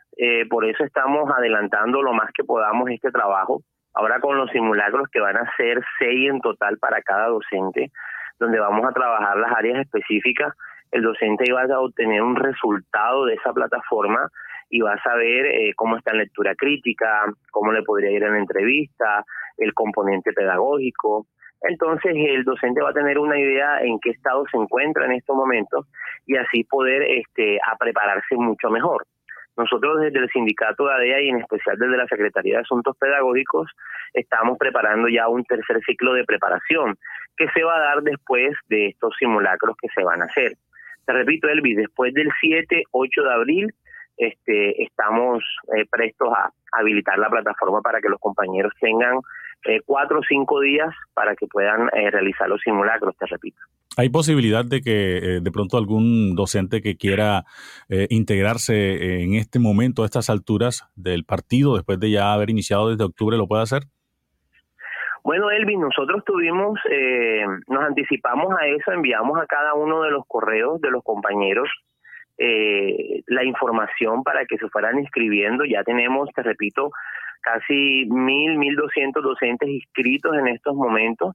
por eso estamos adelantando lo más que podamos este trabajo. Ahora con los simulacros que van a ser seis en total para cada docente, donde vamos a trabajar las áreas específicas, el docente va a obtener un resultado de esa plataforma y va a saber eh, cómo está en lectura crítica, cómo le podría ir en la entrevista, el componente pedagógico. Entonces el docente va a tener una idea en qué estado se encuentra en estos momentos y así poder este, a prepararse mucho mejor. Nosotros desde el sindicato de ADEA y en especial desde la Secretaría de Asuntos Pedagógicos estamos preparando ya un tercer ciclo de preparación que se va a dar después de estos simulacros que se van a hacer. Te repito, Elvis, después del 7, 8 de abril este, estamos eh, prestos a habilitar la plataforma para que los compañeros tengan eh, cuatro o cinco días para que puedan eh, realizar los simulacros, te repito. ¿Hay posibilidad de que de pronto algún docente que quiera eh, integrarse en este momento, a estas alturas del partido, después de ya haber iniciado desde octubre, lo pueda hacer? Bueno, Elvin, nosotros tuvimos, eh, nos anticipamos a eso, enviamos a cada uno de los correos de los compañeros la información para que se fueran inscribiendo. Ya tenemos, te repito, casi mil, mil doscientos docentes inscritos en estos momentos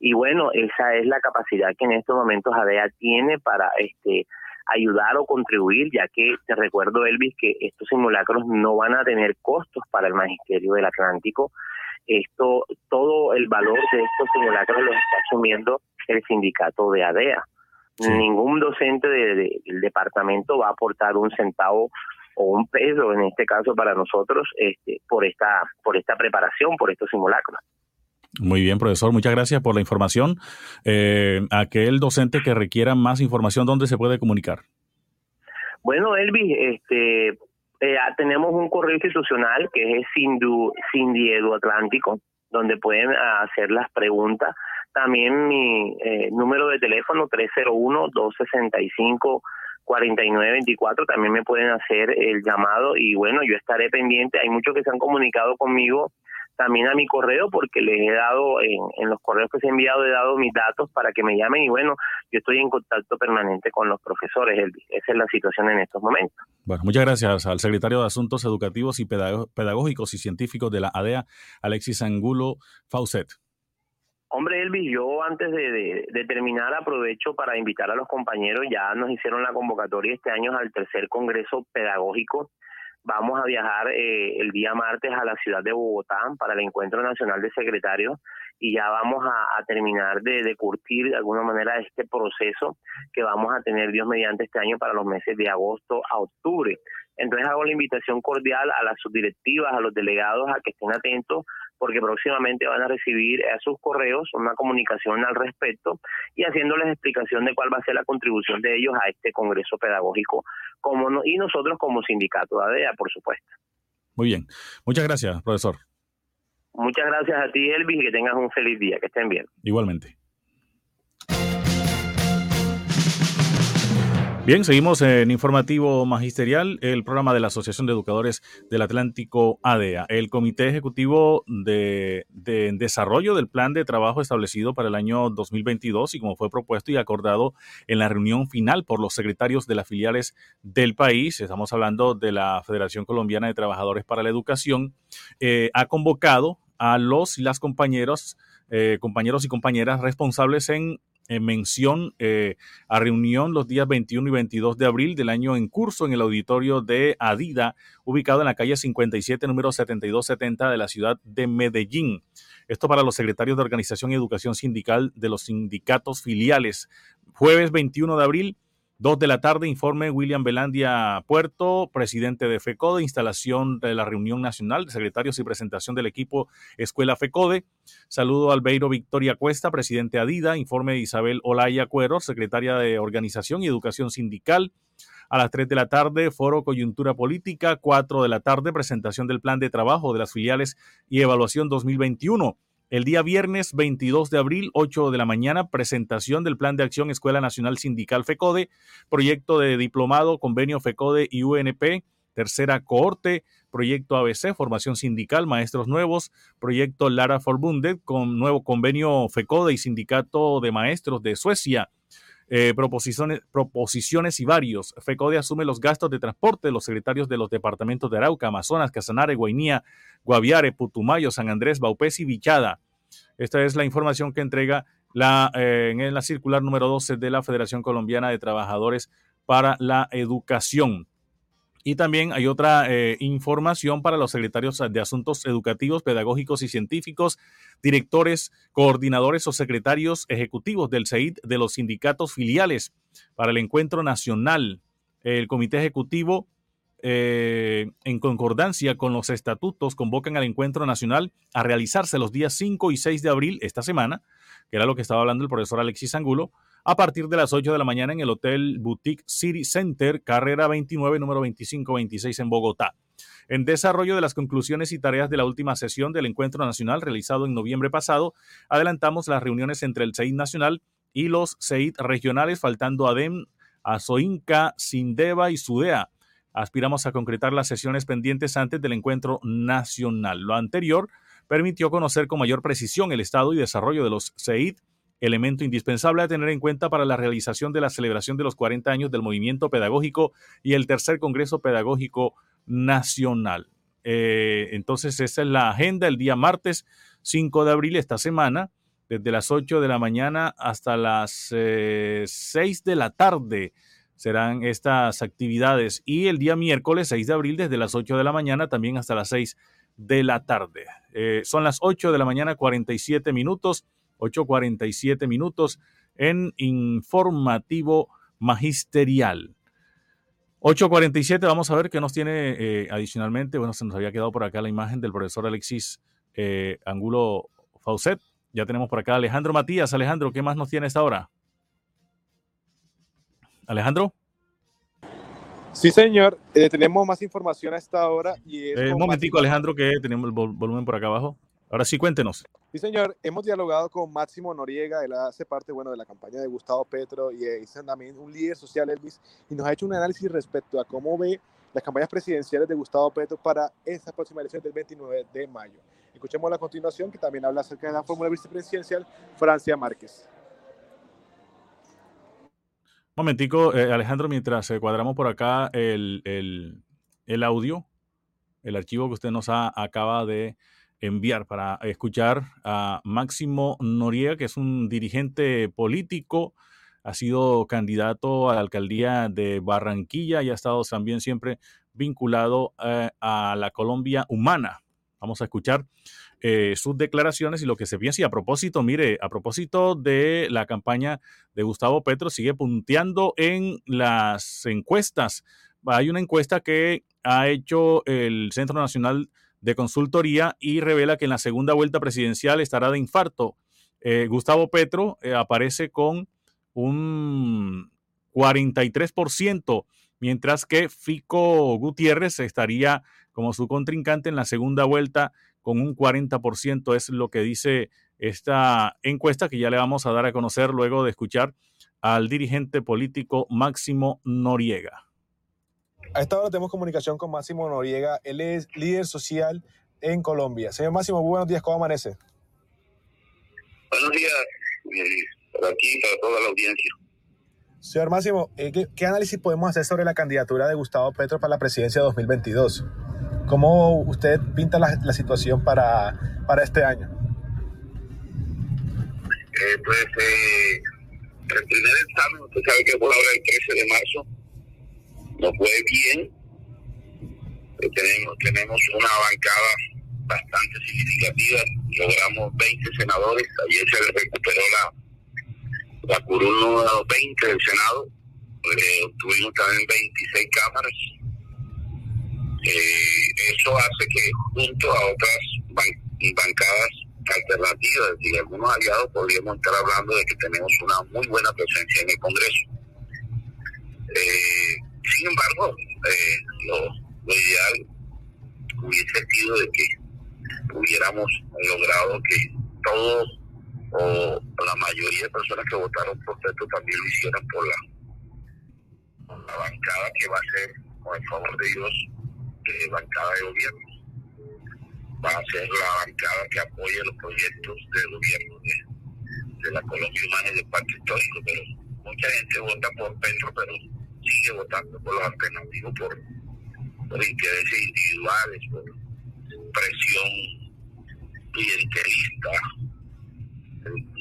y bueno, esa es la capacidad que en estos momentos ADEA tiene para este ayudar o contribuir, ya que te recuerdo, Elvis, que estos simulacros no van a tener costos para el Magisterio del Atlántico. Esto, todo el valor de estos simulacros lo está asumiendo el sindicato de ADEA. Ningún docente del departamento va a aportar un centavo o un peso, en este caso para nosotros, este, por esta, por esta preparación, por estos simulacros. Muy bien, profesor, muchas gracias por la información. Eh, aquel docente que requiera más información, ¿dónde se puede comunicar? Bueno, Elvis, este, eh, tenemos un correo institucional que es Sindu, Sindiedu Atlántico, donde pueden hacer las preguntas. También mi eh, número de teléfono 301-265-4924, también me pueden hacer el llamado y bueno, yo estaré pendiente. Hay muchos que se han comunicado conmigo también a mi correo porque les he dado, en, los correos que se he enviado, he dado mis datos para que me llamen y bueno, yo estoy en contacto permanente con los profesores. Esa es la situación en estos momentos. Bueno, muchas gracias al secretario de Asuntos Educativos y Pedagógicos y Científicos de la ADEA, Alexis Angulo Faucet. Hombre, Elvis, yo antes de, terminar aprovecho para invitar a los compañeros, ya nos hicieron la convocatoria este año al tercer Congreso Pedagógico Vamos a viajar eh, el día martes a la ciudad de Bogotá para el Encuentro Nacional de Secretarios y ya vamos a, terminar de, curtir de alguna manera este proceso que vamos a tener Dios mediante este año para los meses de agosto a octubre. Entonces hago la invitación cordial a las subdirectivas, a los delegados a que estén atentos porque próximamente van a recibir a sus correos una comunicación al respecto y haciéndoles explicación de cuál va a ser la contribución de ellos a este Congreso Pedagógico como y nosotros como sindicato de ADEA, por supuesto. Muy bien. Muchas gracias, profesor. Muchas gracias a ti, Elvis, y que tengas un feliz día. Que estén bien. Igualmente. Bien, seguimos en Informativo Magisterial, el programa de la Asociación de Educadores del Atlántico ADEA. El Comité Ejecutivo de, Desarrollo del Plan de Trabajo establecido para el año 2022 y como fue propuesto y acordado en la reunión final por los secretarios de las filiales del país, estamos hablando de la Federación Colombiana de Trabajadores para la Educación, eh, ha convocado a los y las compañeros, eh, compañeros y compañeras responsables en mención eh, a reunión los días 21 y 22 de abril del año en curso en el auditorio de Adida, ubicado en la calle 57, número 7270 de la ciudad de Medellín. Esto para los secretarios de Organización y Educación Sindical de los sindicatos filiales. Jueves 21 de abril, Dos de la tarde, informe William Belandia Puerto, presidente de FECODE, instalación de la reunión nacional de secretarios y presentación del equipo Escuela FECODE. Saludo a Albeiro Victoria Cuesta, presidente ADIDA, informe Isabel Olaya Cuero, secretaria de Organización y Educación Sindical. A las 3 de la tarde, foro coyuntura política. 4 de la tarde, presentación del plan de trabajo de las filiales y evaluación 2021. El día viernes 22 de abril, 8 de la mañana, presentación del Plan de Acción Escuela Nacional Sindical FECODE, proyecto de diplomado, convenio FECODE y UNP, tercera cohorte, proyecto ABC, formación sindical, maestros nuevos, proyecto Lara Forbundet, con nuevo convenio FECODE y sindicato de maestros de Suecia. Eh, proposiciones, proposiciones y varios. FECODE asume los gastos de transporte de los secretarios de los departamentos de Arauca, Amazonas, Casanare, Guainía, Guaviare, Putumayo, San Andrés, Baupés y Vichada. Esta es la información que entrega la, eh, en la circular número 12 de la Federación Colombiana de Trabajadores para la Educación. Y también hay otra eh, información para los secretarios de Asuntos Educativos, Pedagógicos y Científicos, directores, coordinadores o secretarios ejecutivos del CEID de los sindicatos filiales para el encuentro nacional. El Comité Ejecutivo, eh, en concordancia con los estatutos, convocan al encuentro nacional a realizarse los días 5 y 6 de abril esta semana, que era lo que estaba hablando el profesor Alexis Angulo, a partir de las 8 de la mañana en el Hotel Boutique City Center, carrera 29, número 2526 en Bogotá. En desarrollo de las conclusiones y tareas de la última sesión del Encuentro Nacional realizado en noviembre pasado, adelantamos las reuniones entre el CEID Nacional y los CEID regionales, faltando ADEM, Azoinca, Sindeva y Sudea. Aspiramos a concretar las sesiones pendientes antes del encuentro nacional. Lo anterior permitió conocer con mayor precisión el estado y desarrollo de los CEID elemento indispensable a tener en cuenta para la realización de la celebración de los 40 años del movimiento pedagógico y el tercer Congreso Pedagógico Nacional. Eh, entonces, esa es la agenda el día martes 5 de abril, esta semana, desde las 8 de la mañana hasta las eh, 6 de la tarde serán estas actividades. Y el día miércoles 6 de abril, desde las 8 de la mañana también hasta las 6 de la tarde. Eh, son las 8 de la mañana, 47 minutos. 8.47 minutos en informativo magisterial. 8.47, vamos a ver qué nos tiene eh, adicionalmente. Bueno, se nos había quedado por acá la imagen del profesor Alexis eh, Angulo Faucet. Ya tenemos por acá a Alejandro Matías. Alejandro, ¿qué más nos tiene esta hora? Alejandro. Sí, señor. Eh, tenemos más información a esta hora. Y un momentico, Alejandro, que tenemos el volumen por acá abajo. Ahora sí, cuéntenos. Sí, señor. Hemos dialogado con Máximo Noriega. Él hace parte, bueno, de la campaña de Gustavo Petro y es también un líder social, Elvis, y nos ha hecho un análisis respecto a cómo ve las campañas presidenciales de Gustavo Petro para esa próxima elección del 29 de mayo. Escuchemos la continuación que también habla acerca de la fórmula vicepresidencial Francia Márquez. Un momentico, eh, Alejandro, mientras eh, cuadramos por acá el, el, el, audio, el archivo que usted nos ha, acaba de enviar para escuchar a Máximo Noriega, que es un dirigente político, ha sido candidato a la alcaldía de Barranquilla y ha estado también siempre vinculado eh, a la Colombia humana. Vamos a escuchar eh, sus declaraciones y lo que se piensa. Y a propósito, mire, a propósito de la campaña de Gustavo Petro, sigue punteando en las encuestas. Hay una encuesta que ha hecho el Centro Nacional de consultoría y revela que en la segunda vuelta presidencial estará de infarto. Eh, Gustavo Petro eh, aparece con un 43%, mientras que Fico Gutiérrez estaría como su contrincante en la segunda vuelta con un 40%, es lo que dice esta encuesta que ya le vamos a dar a conocer luego de escuchar al dirigente político Máximo Noriega. A esta hora tenemos comunicación con Máximo Noriega. Él es líder social en Colombia. Señor Máximo, buenos días. ¿Cómo amanece? Buenos días. Eh, para aquí y para toda la audiencia. Señor Máximo, eh, ¿qué, análisis podemos hacer sobre la candidatura de Gustavo Petro para la presidencia de 2022? ¿Cómo usted pinta la, situación para, para este año? Eh, pues el primer examen, usted sabe que fue ahora el 13 de marzo, no fue bien. Tenemos, tenemos una bancada bastante significativa, logramos 20 senadores, ayer se recuperó la, la curul número 20 del Senado, eh, tuvimos también 26 cámaras. Eh, eso hace que junto a otras bancadas alternativas y algunos aliados podríamos estar hablando de que tenemos una muy buena presencia en el Congreso. Eh, Sin embargo, eh, lo, ideal hubiese sido de que hubiéramos logrado que todos o la mayoría de personas que votaron por Petro también lo hicieran por la, bancada que va a ser, con el favor de Dios, de bancada de gobierno. Va a ser la bancada que apoye los proyectos del gobierno de, de la Colombia Humana y del Parque Histórico, pero mucha gente vota por Petro, pero sigue votando por los alternativos, por, por intereses individuales, por presión clientelista,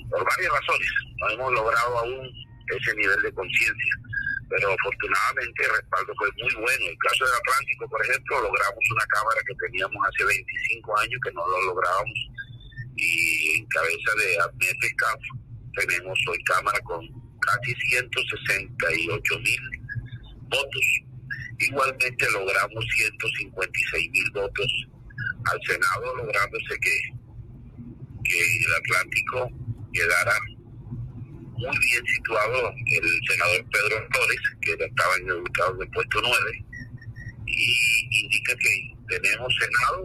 por varias razones. No hemos logrado aún ese nivel de conciencia, pero afortunadamente el respaldo fue muy bueno. En el caso del Atlántico, por ejemplo, logramos una cámara que teníamos hace 25 años que no lo lográbamos y en cabeza de Admete tenemos hoy cámara con casi 168 mil votos. Igualmente logramos 156 mil votos al Senado, lográndose que, que el Atlántico quedara muy bien situado el senador Pedro Flores, que estaba ubicado en el puesto 9, y indica que tenemos Senado,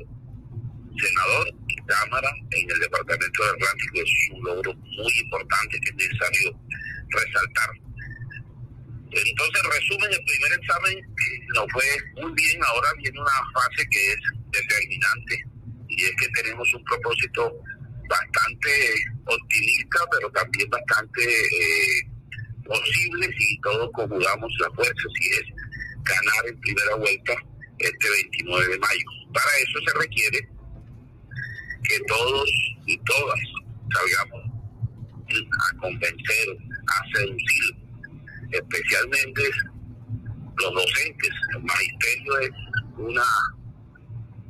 senador y Cámara en el Departamento del Atlántico. Es un logro muy importante que es necesario resaltar. Entonces, resumen, el primer examen no fue muy bien, ahora viene una fase que es determinante y es que tenemos un propósito bastante optimista, pero también bastante eh, posible si todos conjugamos la fuerza, si es ganar en primera vuelta este 29 de mayo. Para eso se requiere que todos y todas salgamos a convencer, a seducir, especialmente los docentes. El magisterio es una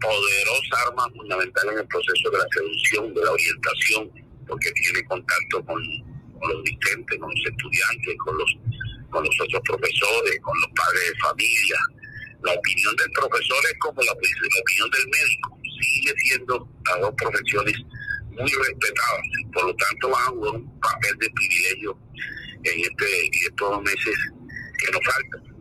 poderosa arma fundamental en el proceso de la seducción, de la orientación, porque tiene contacto con, los dirigentes, con los estudiantes, con los, con los otros profesores, con los padres de familia. La opinión del profesor es como la, opinión del médico, sigue siendo las dos profesiones muy respetadas, por lo tanto van a un papel de privilegio en, este, en estos meses que nos faltan.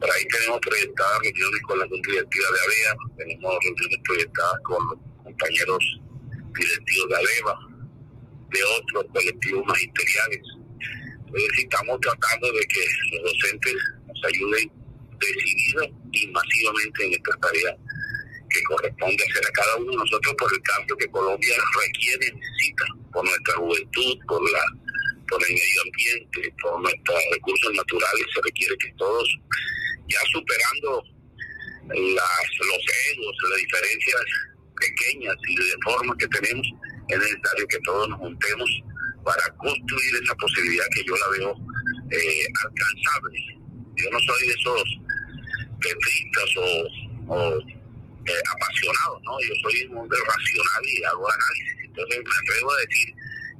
Por ahí tenemos proyectadas reuniones con la Junta Directiva de AVEA, tenemos reuniones proyectadas con los compañeros directivos de AVEVA, de otros colectivos magisteriales. Entonces estamos tratando de que los docentes nos ayuden decidida y masivamente en esta tarea que corresponde hacer a cada uno de nosotros por el cambio que Colombia requiere y necesita, por nuestra juventud, por la por el medio ambiente, por nuestros recursos naturales, se requiere que todos ya superando las, los egos, las diferencias pequeñas y de forma que tenemos, es necesario que todos nos juntemos para construir esa posibilidad que yo la veo eh, alcanzable. Yo no soy de esos petristas o, eh, apasionados, ¿no? Yo soy un hombre racional y hago análisis. Entonces me atrevo a decir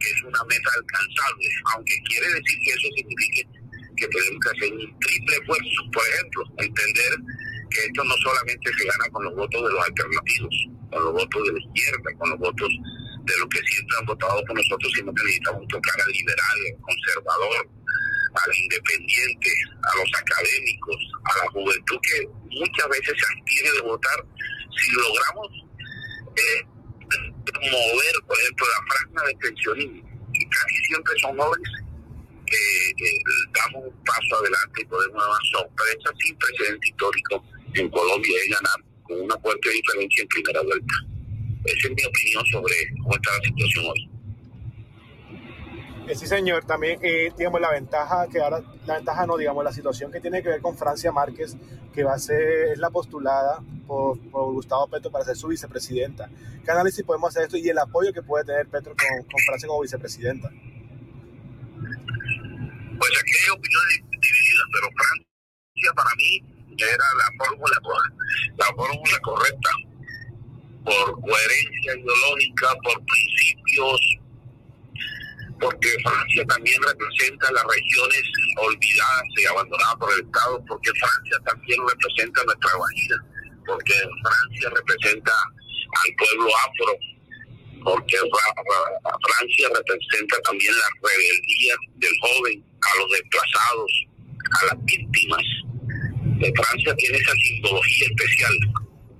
que es una meta alcanzable, aunque quiere decir que eso signifique que tenemos que hacer un triple esfuerzo. Por ejemplo, entender que esto no solamente se gana con los votos de los alternativos, con los votos de la izquierda, con los votos de los que siempre han votado por nosotros, sino que necesitamos tocar al liberal, al conservador, al independiente, a los académicos, a la juventud que muchas veces se abstiene de votar. Si logramos eh, mover, por ejemplo, la franja de pensionismo, y casi siempre son jóvenes, eh, damos un paso adelante y podemos dar una sorpresa sin precedente histórico en Colombia y ganar con una fuerte diferencia en primera vuelta. Esa es mi opinión sobre cómo está la situación hoy. Eh, sí, señor. También, eh, digamos, la ventaja que ahora, la ventaja no, digamos, la situación que tiene que ver con Francia Márquez, que va a ser, es la postulada por, por Gustavo Petro para ser su vicepresidenta. ¿Qué análisis podemos hacer esto y el apoyo que puede tener Petro con, Francia como vicepresidenta? Pues aquí hay opiniones divididas, pero Francia para mí era la fórmula la fórmula correcta por coherencia ideológica, por principios, porque Francia también representa las regiones olvidadas y abandonadas por el Estado, porque Francia también representa nuestra Guajira, porque Francia representa al pueblo afro, porque Francia representa también la rebeldía del joven, a los desplazados, a las víctimas. de Francia tiene esa simbología especial.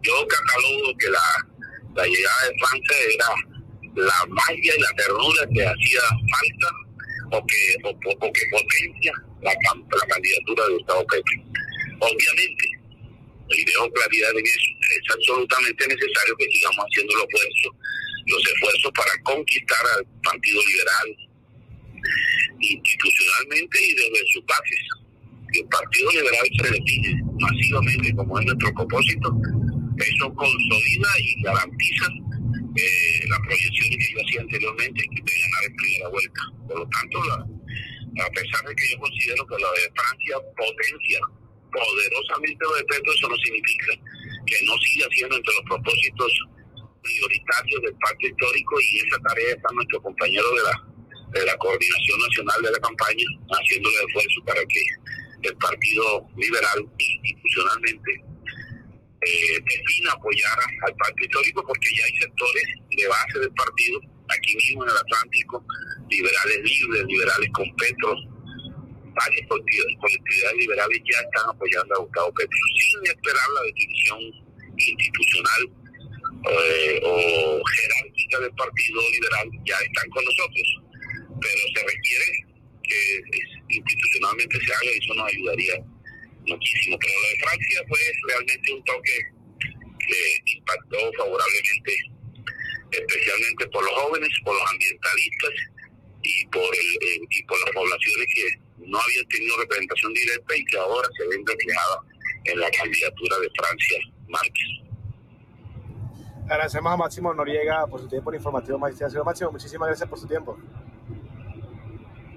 Yo catalogo que la, la llegada de Francia era la magia y la ternura que hacía falta o que, o, que potencia la, la candidatura de Gustavo Petro. Obviamente, y dejo claridad en eso, es absolutamente necesario que sigamos haciendo los esfuerzos, los esfuerzos para conquistar al Partido Liberal institucionalmente y desde sus bases. Si el Partido Liberal se define masivamente como es nuestro propósito, eso consolida y garantiza eh, las proyecciones que yo hacía anteriormente ganar en primera vuelta. Por lo tanto, a pesar de que yo considero que la de Francia potencia poderosamente lo de eso no significa que no siga siendo entre los propósitos prioritarios del pacto histórico y esa tarea está nuestro compañero de la, de la Coordinación Nacional de la Campaña haciendo el esfuerzo para que el Partido Liberal institucionalmente eh, defina apoyar al pacto histórico porque ya hay sectores de base del partido aquí mismo en el Atlántico, liberales libres, liberales con Petro, varias colectividades liberales ya están apoyando a Gustavo Petro sin esperar la definición institucional eh, o jerárquica del Partido Liberal, ya están con nosotros. Pero se requiere que institucionalmente se haga y eso nos ayudaría muchísimo. Pero lo de Francia fue realmente un toque que impactó favorablemente, especialmente por los jóvenes, por los ambientalistas y por, el, eh, y por las poblaciones que no había tenido representación directa y que ahora se ven reflejadas en la candidatura de Francia Márquez. Agradecemos a Máximo Noriega por su tiempo informativo magistrado. Máximo, muchísimas gracias por su tiempo.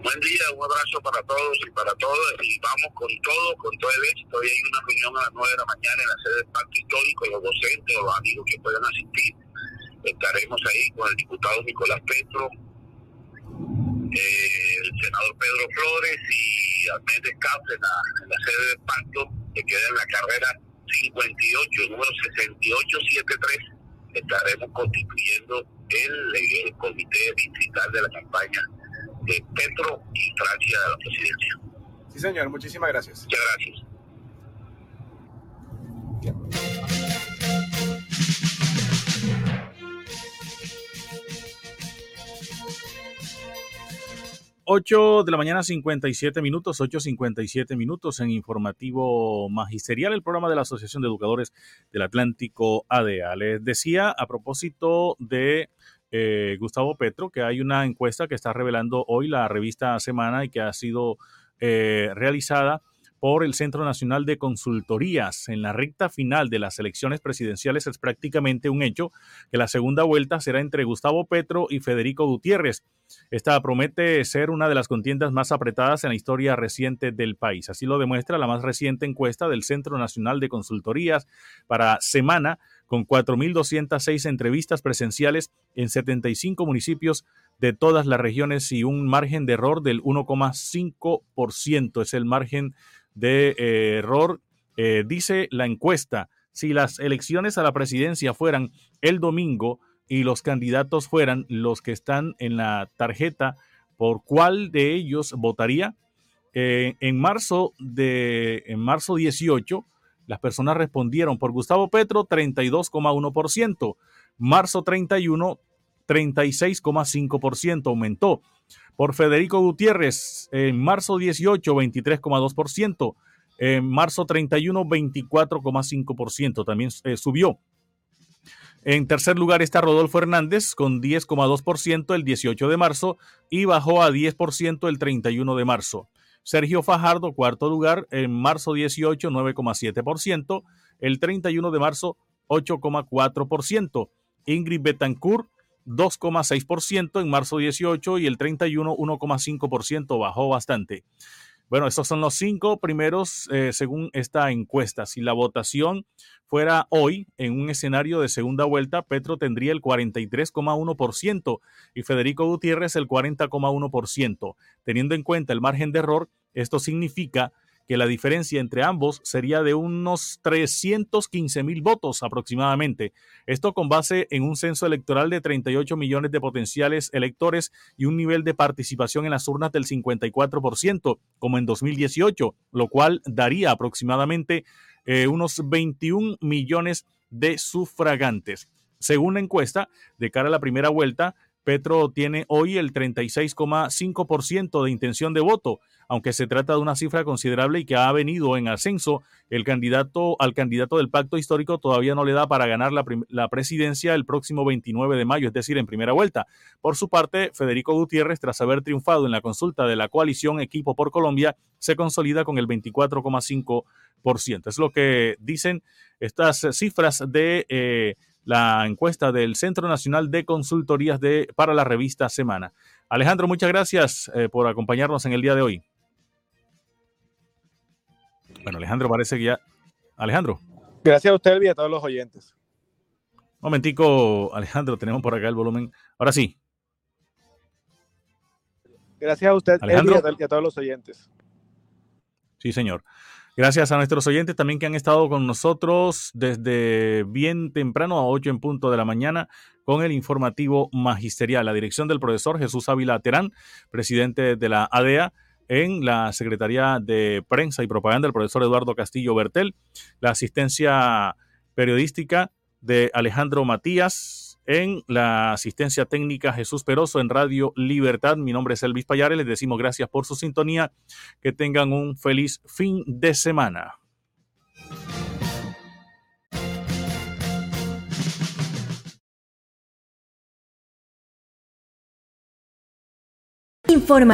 Buen día, un abrazo para todos y para todas y vamos con todo, con todo el éxito. Hoy hay una reunión a las 9 de la mañana en la sede del Parque Histórico, los docentes, los amigos que puedan asistir. Estaremos ahí con el diputado Nicolás Petro, eh, el senador Pedro Flores y Almeida Causa en la, en la sede del pacto que queda en la carrera 58, número 6873, estaremos constituyendo el, comité distrital de la campaña de Petro y Francia de la presidencia. Sí, señor, muchísimas gracias. Muchas gracias. 8 de la mañana, 57 minutos, 8.57 minutos en informativo magisterial, el programa de la Asociación de Educadores del Atlántico ADEA. Les decía a propósito de eh, Gustavo Petro que hay una encuesta que está revelando hoy la revista Semana y que ha sido eh, realizada por el Centro Nacional de Consultorías. En la recta final de las elecciones presidenciales es prácticamente un hecho que la segunda vuelta será entre Gustavo Petro y Federico Gutiérrez. Esta promete ser una de las contiendas más apretadas en la historia reciente del país. Así lo demuestra la más reciente encuesta del Centro Nacional de Consultorías para Semana, con 4.206 entrevistas presenciales en 75 municipios de todas las regiones y un margen de error del 1,5%. Es el margen de eh, error, eh, dice la encuesta, si las elecciones a la presidencia fueran el domingo y los candidatos fueran los que están en la tarjeta, ¿por cuál de ellos votaría? Eh, en marzo de en marzo 18, las personas respondieron por Gustavo Petro 32,1%, marzo 31 36,5% aumentó. Por Federico Gutiérrez, en marzo 18, 23,2%. En marzo 31, 24,5%. También eh, subió. En tercer lugar está Rodolfo Hernández con 10,2% el 18 de marzo y bajó a 10% el 31 de marzo. Sergio Fajardo, cuarto lugar, en marzo 18, 9,7%, el 31 de marzo, 8,4%. Ingrid Betancourt, 2,6% en marzo 18 y el 31 1,5%, bajó bastante. Bueno, estos son los cinco primeros eh, según esta encuesta. Si la votación fuera hoy en un escenario de segunda vuelta, Petro tendría el 43,1% y Federico Gutiérrez el 40,1%. Teniendo en cuenta el margen de error, esto significa que la diferencia entre ambos sería de unos 315 mil votos aproximadamente. Esto con base en un censo electoral de 38 millones de potenciales electores y un nivel de participación en las urnas del 54%, como en 2018, lo cual daría aproximadamente eh, unos 21 millones de sufragantes. Según la encuesta, de cara a la primera vuelta, Petro tiene hoy el 36,5% de intención de voto, aunque se trata de una cifra considerable y que ha venido en ascenso. El candidato al candidato del pacto histórico todavía no le da para ganar la, la presidencia el próximo 29 de mayo, es decir, en primera vuelta. Por su parte, Federico Gutiérrez, tras haber triunfado en la consulta de la coalición Equipo por Colombia, se consolida con el 24,5%. Es lo que dicen estas cifras de... Eh, la encuesta del Centro Nacional de Consultorías de, para la revista Semana. Alejandro, muchas gracias eh, por acompañarnos en el día de hoy. Bueno, Alejandro parece que ya... Alejandro. Gracias a usted y a todos los oyentes. momentico, Alejandro, tenemos por acá el volumen. Ahora sí. Gracias a usted Alejandro. y a todos los oyentes. Sí, señor. Gracias a nuestros oyentes también que han estado con nosotros desde bien temprano a 8 en punto de la mañana con el informativo magisterial. La dirección del profesor Jesús Ávila Terán, presidente de la ADEA, e en la Secretaría de Prensa y Propaganda, el profesor Eduardo Castillo Bertel, la asistencia periodística de Alejandro Matías, en la asistencia técnica Jesús Peroso en Radio Libertad. Mi nombre es Elvis Payares. Les decimos gracias por su sintonía. Que tengan un feliz fin de semana. Informa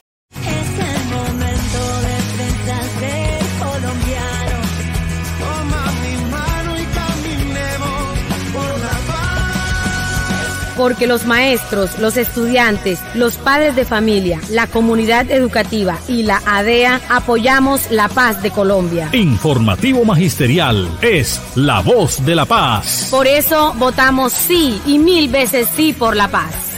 porque los maestros, los estudiantes, los padres de familia, la comunidad educativa y la ADEA apoyamos la paz de Colombia. Informativo Magisterial es la voz de la paz. Por eso votamos sí y mil veces sí por la paz.